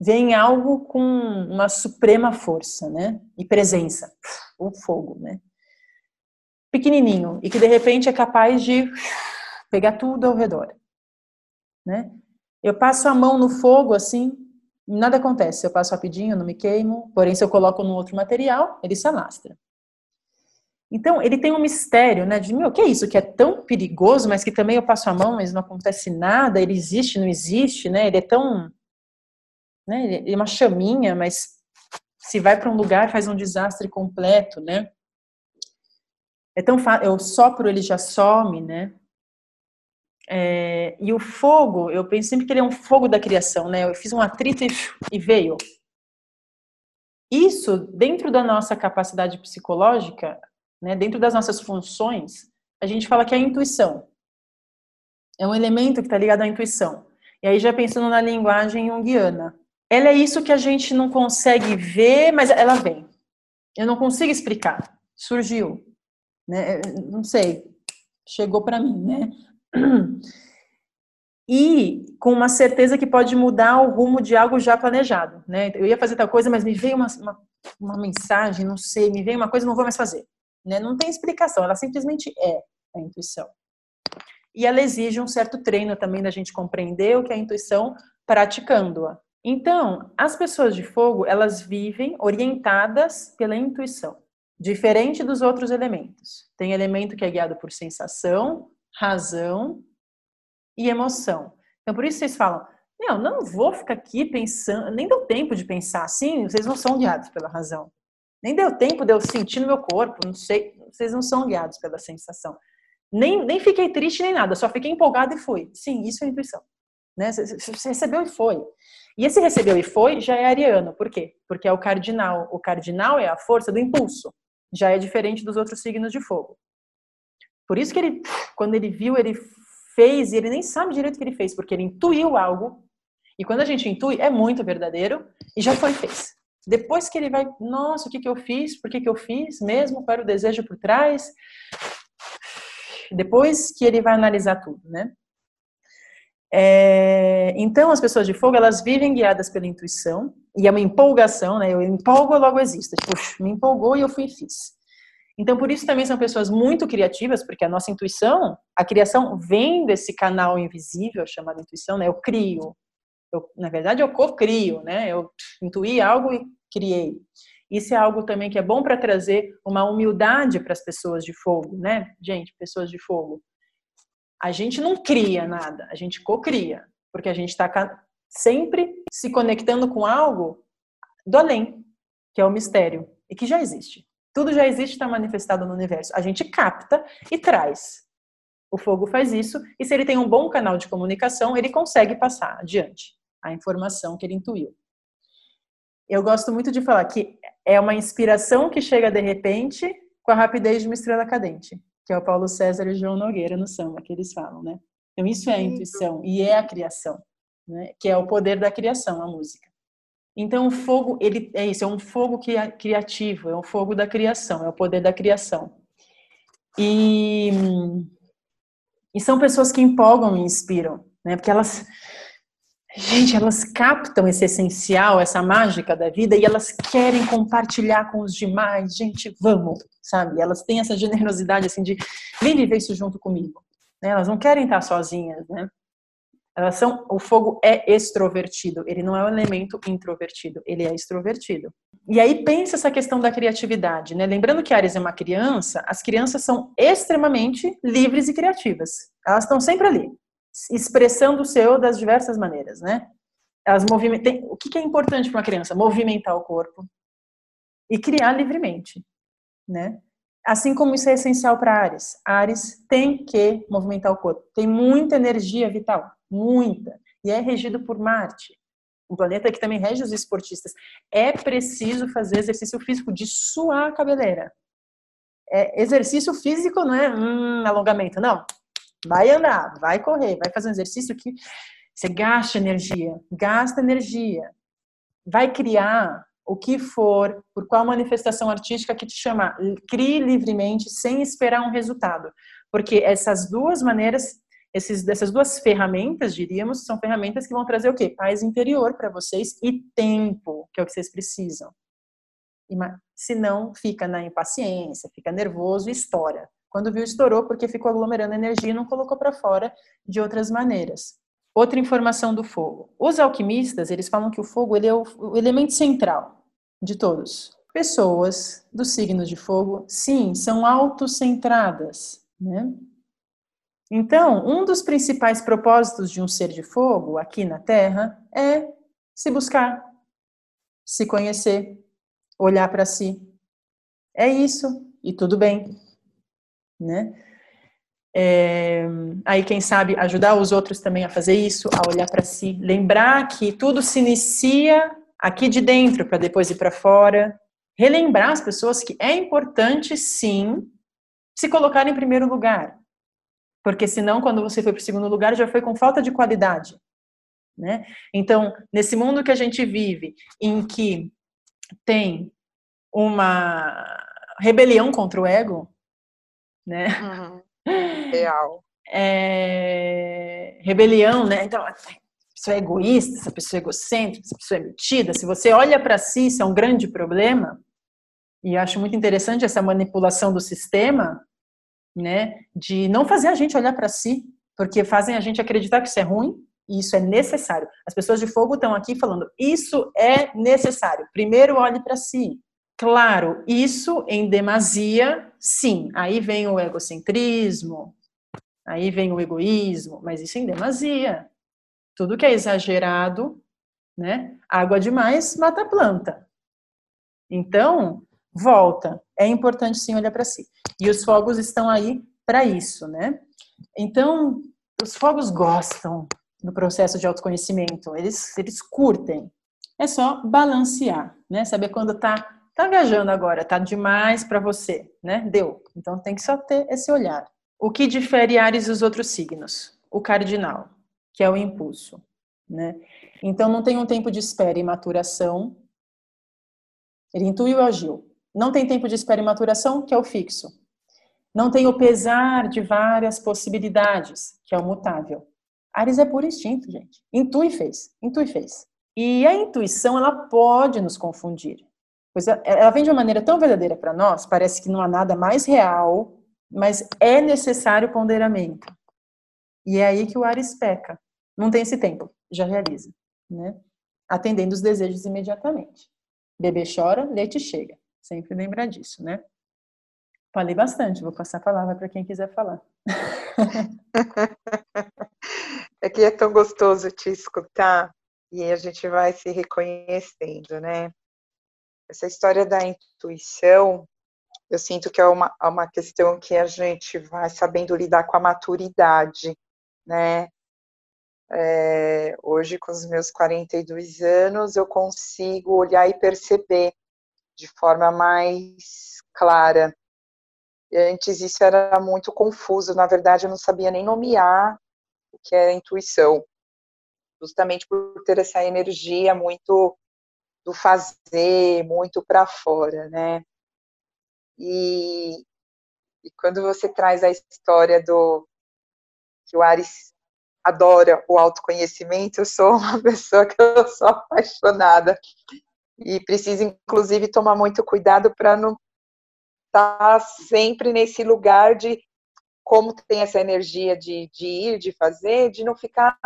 vem algo com uma suprema força, né? E presença, o fogo, né? Pequenininho e que de repente é capaz de pegar tudo ao redor, né? Eu passo a mão no fogo assim, nada acontece. Eu passo rapidinho, não me queimo. Porém, se eu coloco num outro material, ele se alastra. Então, ele tem um mistério, né? De, meu, que é isso que é tão perigoso, mas que também eu passo a mão, mas não acontece nada. Ele existe, não existe, né? Ele é tão. Né? Ele é uma chaminha, mas se vai para um lugar faz um desastre completo, né? É tão fácil, eu sopro, ele já some, né? É, e o fogo, eu penso sempre que ele é um fogo da criação, né? Eu fiz um atrito e, e veio. Isso, dentro da nossa capacidade psicológica, né, dentro das nossas funções, a gente fala que é a intuição. É um elemento que está ligado à intuição. E aí, já pensando na linguagem junguiana, ela é isso que a gente não consegue ver, mas ela vem. Eu não consigo explicar. Surgiu. Né? Não sei. Chegou para mim, né? E com uma certeza que pode mudar o rumo de algo já planejado, né? Eu ia fazer tal coisa, mas me veio uma, uma, uma mensagem, não sei, me veio uma coisa, não vou mais fazer. Né? Não tem explicação, ela simplesmente é a intuição. E ela exige um certo treino também da gente compreender o que é a intuição praticando-a. Então, as pessoas de fogo, elas vivem orientadas pela intuição, diferente dos outros elementos. Tem elemento que é guiado por sensação, razão e emoção. Então, por isso vocês falam, não, não vou ficar aqui pensando, nem deu tempo de pensar assim, vocês não são guiados pela razão. Nem deu tempo de eu sentir no meu corpo, não sei, vocês não são guiados pela sensação. Nem, nem fiquei triste nem nada, só fiquei empolgada e fui. Sim, isso é intuição. Né? Você recebeu e foi. E esse recebeu e foi já é ariano. Por quê? Porque é o cardinal. O cardinal é a força do impulso. Já é diferente dos outros signos de fogo. Por isso que ele, quando ele viu, ele fez, e ele nem sabe direito o que ele fez, porque ele intuiu algo. E quando a gente intui, é muito verdadeiro, e já foi fez. Depois que ele vai, nossa, o que, que eu fiz? Por que, que eu fiz mesmo? Qual era o desejo por trás? Depois que ele vai analisar tudo, né? É, então, as pessoas de fogo, elas vivem guiadas pela intuição, e é uma empolgação, né? Eu empolgo, logo existo. Tipo, me empolgou e eu fui e fiz. Então, por isso também são pessoas muito criativas, porque a nossa intuição, a criação vem desse canal invisível chamado intuição, né? Eu crio. Eu, na verdade, eu co-crio, né? Eu intuí algo e criei. Isso é algo também que é bom para trazer uma humildade para as pessoas de fogo, né? Gente, pessoas de fogo a gente não cria nada, a gente cocria, porque a gente está sempre se conectando com algo do além, que é o mistério, e que já existe. Tudo já existe, está manifestado no universo. A gente capta e traz. O fogo faz isso, e se ele tem um bom canal de comunicação, ele consegue passar adiante a informação que ele intuiu. Eu gosto muito de falar que é uma inspiração que chega de repente com a rapidez de uma estrela cadente que é o Paulo César e o João Nogueira no samba, que eles falam, né? Então, isso é a intuição e é a criação, né? Que é o poder da criação, a música. Então, o fogo, ele é isso, é um fogo criativo, é um fogo da criação, é o poder da criação. E, e são pessoas que empolgam e inspiram, né? Porque elas Gente, elas captam esse essencial, essa mágica da vida e elas querem compartilhar com os demais. Gente, vamos, sabe? Elas têm essa generosidade assim de vem viver isso junto comigo. Né? Elas não querem estar sozinhas, né? Elas são, o fogo é extrovertido, ele não é um elemento introvertido, ele é extrovertido. E aí pensa essa questão da criatividade, né? Lembrando que Ares é uma criança, as crianças são extremamente livres e criativas. Elas estão sempre ali expressando o seu das diversas maneiras, né? Elas movimentam. O que é importante para uma criança? Movimentar o corpo e criar livremente, né? Assim como isso é essencial para Ares. Ares tem que movimentar o corpo. Tem muita energia vital, muita, e é regido por Marte, um planeta que também rege os esportistas. É preciso fazer exercício físico de suar a cabeleira. É, exercício físico não é hum, alongamento, não. Vai andar, vai correr, vai fazer um exercício que você gasta energia, gasta energia. Vai criar o que for, por qual manifestação artística que te chamar. Crie livremente, sem esperar um resultado. Porque essas duas maneiras, esses, dessas duas ferramentas, diríamos, são ferramentas que vão trazer o quê? Paz interior para vocês e tempo, que é o que vocês precisam. Se não, fica na impaciência, fica nervoso e estoura. Quando viu, estourou porque ficou aglomerando energia e não colocou para fora de outras maneiras. Outra informação do fogo. Os alquimistas, eles falam que o fogo ele é o, o elemento central de todos. Pessoas do signo de fogo, sim, são autocentradas, né? Então, um dos principais propósitos de um ser de fogo aqui na Terra é se buscar, se conhecer, olhar para si. É isso, e tudo bem né? É, aí, quem sabe, ajudar os outros também a fazer isso, a olhar para si, lembrar que tudo se inicia aqui de dentro para depois ir para fora. Relembrar as pessoas que é importante, sim, se colocar em primeiro lugar. Porque senão, quando você foi para o segundo lugar, já foi com falta de qualidade. Né? Então, nesse mundo que a gente vive, em que tem uma rebelião contra o ego, né? Uhum. Real. É... Rebelião, né? Então, pessoa é egoísta, essa pessoa é egocêntrica, essa pessoa é metida. Se você olha para si, isso é um grande problema. E acho muito interessante essa manipulação do sistema, né? De não fazer a gente olhar para si, porque fazem a gente acreditar que isso é ruim e isso é necessário. As pessoas de fogo estão aqui falando, isso é necessário. Primeiro olhe para si. Claro, isso em demasia, sim. Aí vem o egocentrismo, aí vem o egoísmo, mas isso em demasia. Tudo que é exagerado, né? Água demais mata a planta. Então, volta. É importante sim olhar para si. E os fogos estão aí para isso, né? Então, os fogos gostam no processo de autoconhecimento. Eles, eles curtem. É só balancear, né? Saber quando tá tá viajando agora, tá demais para você, né? Deu. Então tem que só ter esse olhar. O que difere Ares dos outros signos? O cardinal, que é o impulso, né? Então não tem um tempo de espera e maturação. Ele intuiu e agiu. Não tem tempo de espera e maturação, que é o fixo. Não tem o pesar de várias possibilidades, que é o mutável. Ares é puro instinto, gente. Intui e fez, intui fez. E a intuição, ela pode nos confundir. Pois ela vem de uma maneira tão verdadeira para nós, parece que não há nada mais real, mas é necessário ponderamento. E é aí que o Ares peca. Não tem esse tempo, já realiza, né? Atendendo os desejos imediatamente. Bebê chora, leite chega. Sempre lembrar disso, né? Falei bastante, vou passar a palavra para quem quiser falar. É que é tão gostoso te escutar e a gente vai se reconhecendo, né? Essa história da intuição, eu sinto que é uma, é uma questão que a gente vai sabendo lidar com a maturidade, né? É, hoje, com os meus 42 anos, eu consigo olhar e perceber de forma mais clara. Antes isso era muito confuso, na verdade eu não sabia nem nomear o que é intuição, justamente por ter essa energia muito do fazer, muito para fora, né? E, e quando você traz a história do que o Ares adora o autoconhecimento, eu sou uma pessoa que eu sou apaixonada e preciso inclusive tomar muito cuidado para não estar tá sempre nesse lugar de como tem essa energia de, de ir, de fazer, de não ficar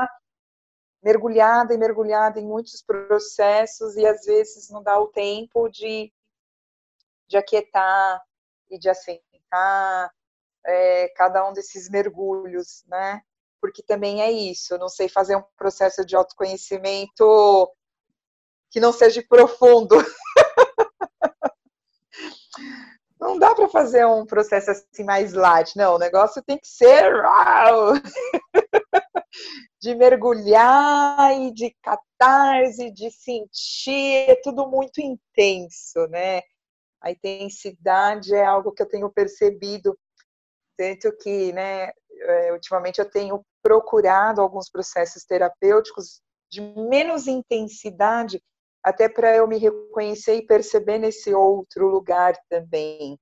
mergulhada e mergulhada em muitos processos e às vezes não dá o tempo de, de aquietar e de assentar é, cada um desses mergulhos, né? Porque também é isso, não sei fazer um processo de autoconhecimento que não seja profundo. não dá para fazer um processo assim mais light, não, o negócio tem que ser de mergulhar e de catarse, de sentir, é tudo muito intenso, né? A intensidade é algo que eu tenho percebido, tanto que, né, é, ultimamente eu tenho procurado alguns processos terapêuticos de menos intensidade, até para eu me reconhecer e perceber nesse outro lugar também,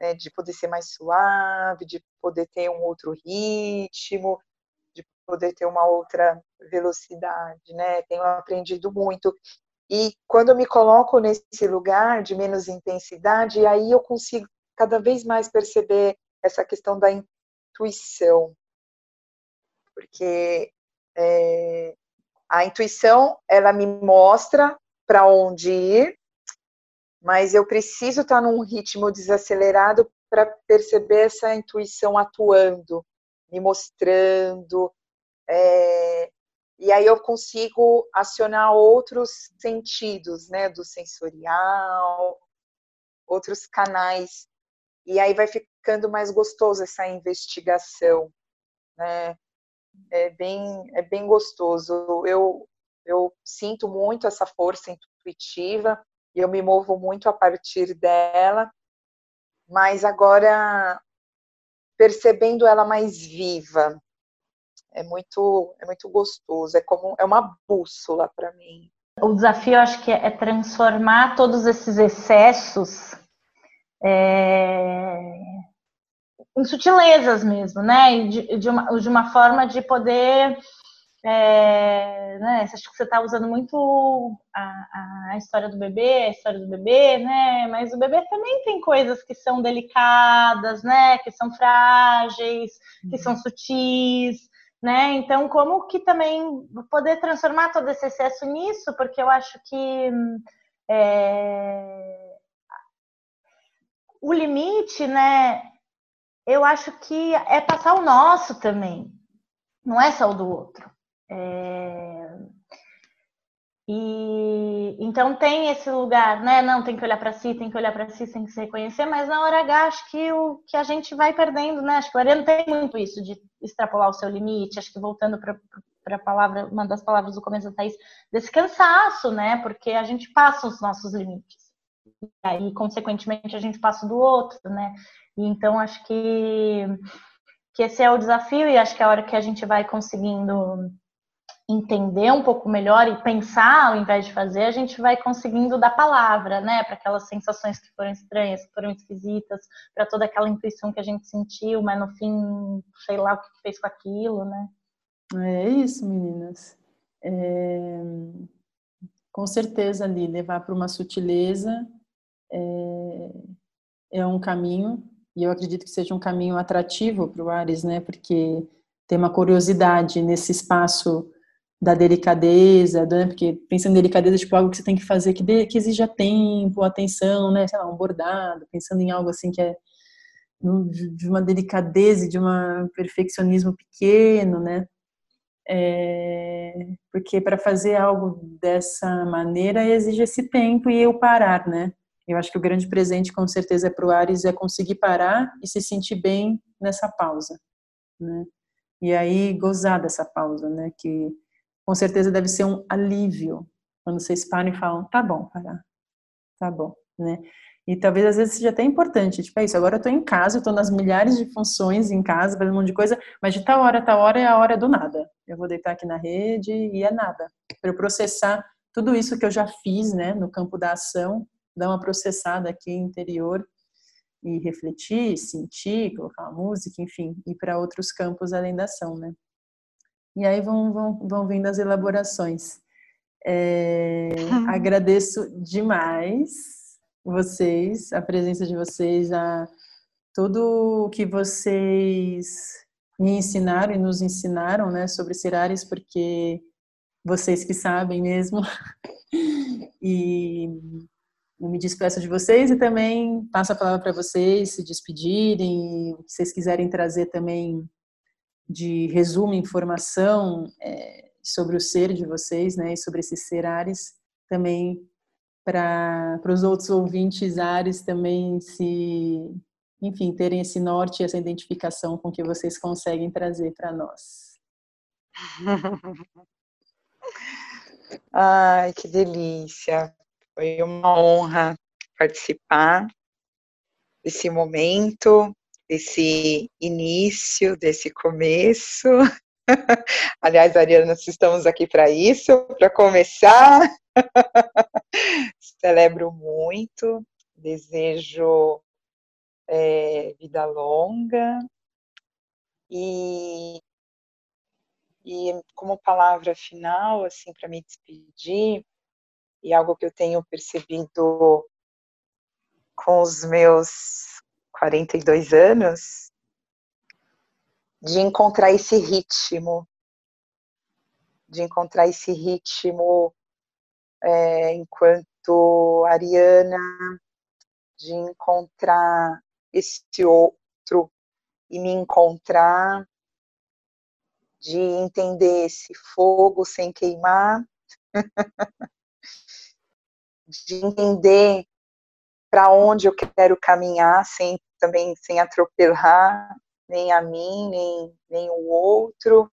né, de poder ser mais suave, de poder ter um outro ritmo, poder ter uma outra velocidade, né? Tenho aprendido muito. E quando eu me coloco nesse lugar de menos intensidade, aí eu consigo cada vez mais perceber essa questão da intuição. Porque é, a intuição, ela me mostra para onde ir, mas eu preciso estar num ritmo desacelerado para perceber essa intuição atuando, me mostrando, é, e aí eu consigo acionar outros sentidos, né, do sensorial, outros canais. E aí vai ficando mais gostoso essa investigação, né? É bem, é bem gostoso. Eu, eu sinto muito essa força intuitiva e eu me movo muito a partir dela. Mas agora percebendo ela mais viva. É muito, é muito gostoso, é como é uma bússola para mim. O desafio, acho que é transformar todos esses excessos é, em sutilezas mesmo, né? De, de, uma, de uma forma de poder é, né, acho que você está usando muito a, a, história do bebê, a história do bebê, né? Mas o bebê também tem coisas que são delicadas, né? Que são frágeis, que são sutis, né? Então, como que também poder transformar todo esse excesso nisso? Porque eu acho que é, o limite, né? Eu acho que é passar o nosso também, não é só o do outro. É... E então tem esse lugar, né? Não, tem que olhar para si, tem que olhar para si, tem que se reconhecer, mas na hora H acho que o que a gente vai perdendo, né? Acho que o Ariano tem muito isso de extrapolar o seu limite, acho que voltando para palavra, uma das palavras do começo da Thaís, desse cansaço, né? Porque a gente passa os nossos limites. E aí, consequentemente, a gente passa do outro, né? E então acho que, que esse é o desafio, e acho que é a hora que a gente vai conseguindo entender um pouco melhor e pensar ao invés de fazer, a gente vai conseguindo dar palavra, né, para aquelas sensações que foram estranhas, que foram esquisitas, para toda aquela intuição que a gente sentiu, mas no fim, sei lá o que fez com aquilo, né? É isso, meninas. É... Com certeza ali levar para uma sutileza é... é um caminho e eu acredito que seja um caminho atrativo para o Ares, né? Porque tem uma curiosidade nesse espaço da delicadeza, né? porque pensando em delicadeza, tipo, algo que você tem que fazer que, de, que exija tempo, atenção, né, sei lá, um bordado, pensando em algo assim que é de uma delicadeza e de um perfeccionismo pequeno, né, é, porque para fazer algo dessa maneira exige esse tempo e eu parar, né, eu acho que o grande presente com certeza é para o Ares é conseguir parar e se sentir bem nessa pausa, né, e aí gozar dessa pausa, né, que com certeza deve ser um alívio quando vocês param e falam, tá bom, parar, tá bom, né? E talvez às vezes seja até importante, tipo, é isso, agora eu tô em casa, eu tô nas milhares de funções em casa, fazendo um monte de coisa, mas de tal hora, tal hora é a hora do nada. Eu vou deitar aqui na rede e é nada. Para eu processar tudo isso que eu já fiz, né, no campo da ação, dar uma processada aqui interior e refletir, sentir, colocar uma música, enfim, ir para outros campos além da ação, né? E aí vão, vão, vão vindo as elaborações. É, agradeço demais vocês, a presença de vocês, a tudo o que vocês me ensinaram e nos ensinaram, né, sobre Cirares, porque vocês que sabem mesmo. e eu me despeço de vocês e também passo a palavra para vocês se despedirem, se vocês quiserem trazer também de resumo, informação é, sobre o ser de vocês, né, e sobre esses ser Ares, também para os outros ouvintes Ares também se, enfim, terem esse norte, essa identificação com que vocês conseguem trazer para nós. Ai, que delícia! Foi uma honra participar desse momento desse início, desse começo. Aliás, Ariana, nós estamos aqui para isso, para começar. Celebro muito, desejo é, vida longa e, e como palavra final, assim, para me despedir, e algo que eu tenho percebido com os meus 42 anos, de encontrar esse ritmo, de encontrar esse ritmo é, enquanto Ariana, de encontrar esse outro e me encontrar, de entender esse fogo sem queimar, de entender para onde eu quero caminhar sem também sem atropelar nem a mim, nem, nem o outro,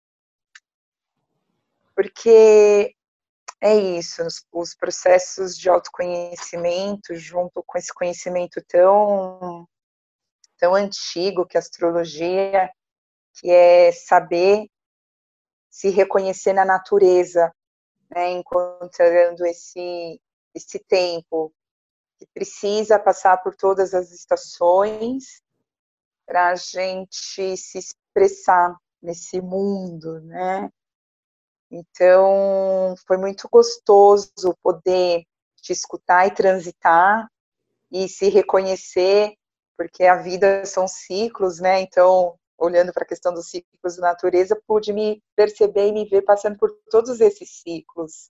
porque é isso, os, os processos de autoconhecimento, junto com esse conhecimento tão, tão antigo que a astrologia, que é saber se reconhecer na natureza, né, encontrando esse, esse tempo que precisa passar por todas as estações para a gente se expressar nesse mundo, né? Então, foi muito gostoso poder te escutar e transitar e se reconhecer, porque a vida são ciclos, né? Então, olhando para a questão dos ciclos da natureza, pude me perceber e me ver passando por todos esses ciclos.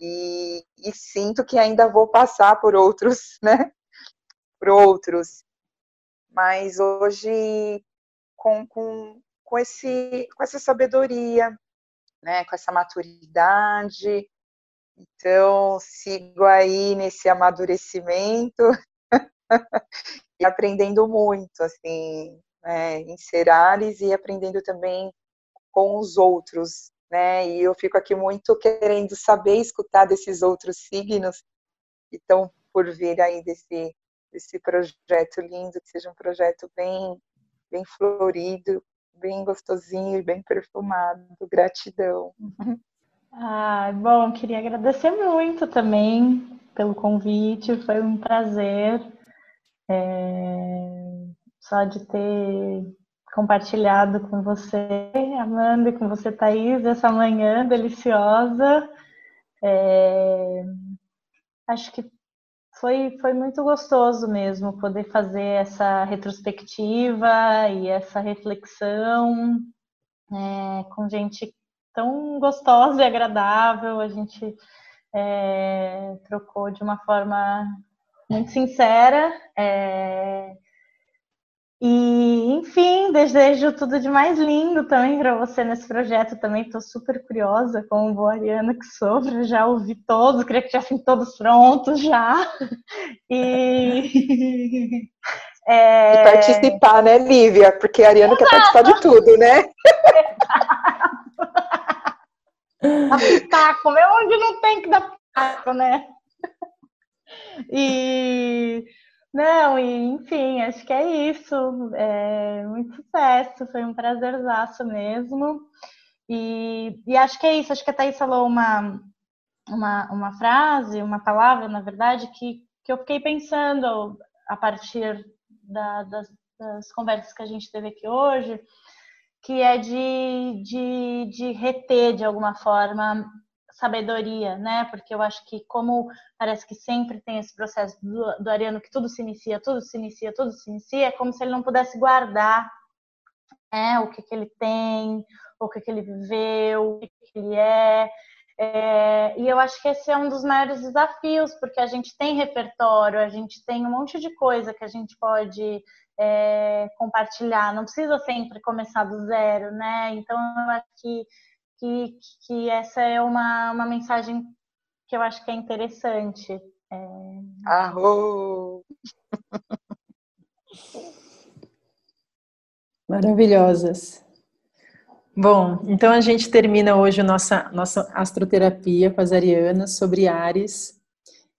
E, e sinto que ainda vou passar por outros, né? Por outros. Mas hoje, com, com, com, esse, com essa sabedoria, né? Com essa maturidade. Então, sigo aí nesse amadurecimento e aprendendo muito, assim, né, em ser Ares e aprendendo também com os outros, né? E eu fico aqui muito querendo saber escutar desses outros signos que estão por vir aí desse desse projeto lindo, que seja um projeto bem bem florido, bem gostosinho e bem perfumado. Gratidão. Ah, bom, queria agradecer muito também pelo convite, foi um prazer. É só de ter compartilhado com você, Amanda, e com você, Thaís, essa manhã deliciosa. É... Acho que foi, foi muito gostoso mesmo poder fazer essa retrospectiva e essa reflexão é, com gente tão gostosa e agradável. A gente é, trocou de uma forma muito sincera. É, e, enfim, desejo tudo de mais lindo também para você nesse projeto. Também estou super curiosa, como boa Ariana que sou, já ouvi todos, queria que tivessem todos prontos já. E, é... e participar, né, Lívia? Porque a Ariana quer participar de tudo, né? Dá pitaco, é onde não tem que dar pitaco, né? E não, e enfim, acho que é isso. É, muito sucesso, foi um prazerzaço mesmo. E, e acho que é isso, acho que a Thaís falou uma, uma, uma frase, uma palavra, na verdade, que, que eu fiquei pensando a partir da, das, das conversas que a gente teve aqui hoje, que é de, de, de reter de alguma forma sabedoria, né? Porque eu acho que como parece que sempre tem esse processo do, do Ariano que tudo se inicia, tudo se inicia, tudo se inicia, é como se ele não pudesse guardar né, o que, que ele tem, o que, que ele viveu, o que, que ele é. é. E eu acho que esse é um dos maiores desafios, porque a gente tem repertório, a gente tem um monte de coisa que a gente pode é, compartilhar, não precisa sempre começar do zero, né? Então eu acho que que, que essa é uma, uma mensagem que eu acho que é interessante. É... Arro! Maravilhosas. Bom, então a gente termina hoje a nossa, nossa astroterapia com as arianas sobre Ares,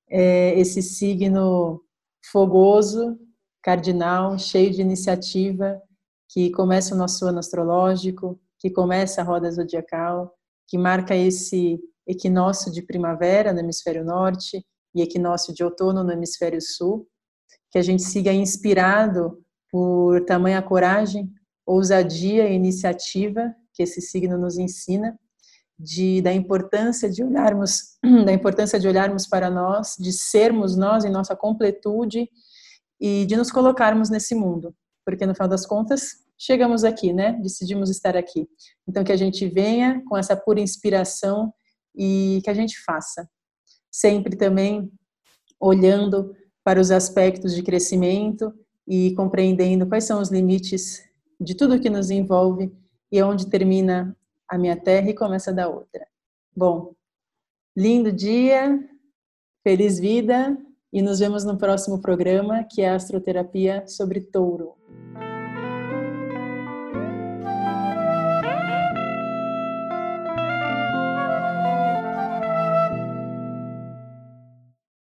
é, esse signo fogoso, cardinal, cheio de iniciativa, que começa o nosso ano astrológico, que começa a roda zodiacal, que marca esse equinócio de primavera no hemisfério norte e equinócio de outono no hemisfério sul, que a gente siga inspirado por tamanha coragem, ousadia e iniciativa que esse signo nos ensina, de, da importância de olharmos, da importância de olharmos para nós, de sermos nós em nossa completude e de nos colocarmos nesse mundo, porque no final das contas chegamos aqui, né? Decidimos estar aqui. Então, que a gente venha com essa pura inspiração e que a gente faça. Sempre também olhando para os aspectos de crescimento e compreendendo quais são os limites de tudo que nos envolve e onde termina a minha terra e começa da outra. Bom, lindo dia, feliz vida e nos vemos no próximo programa que é a Astroterapia sobre Touro.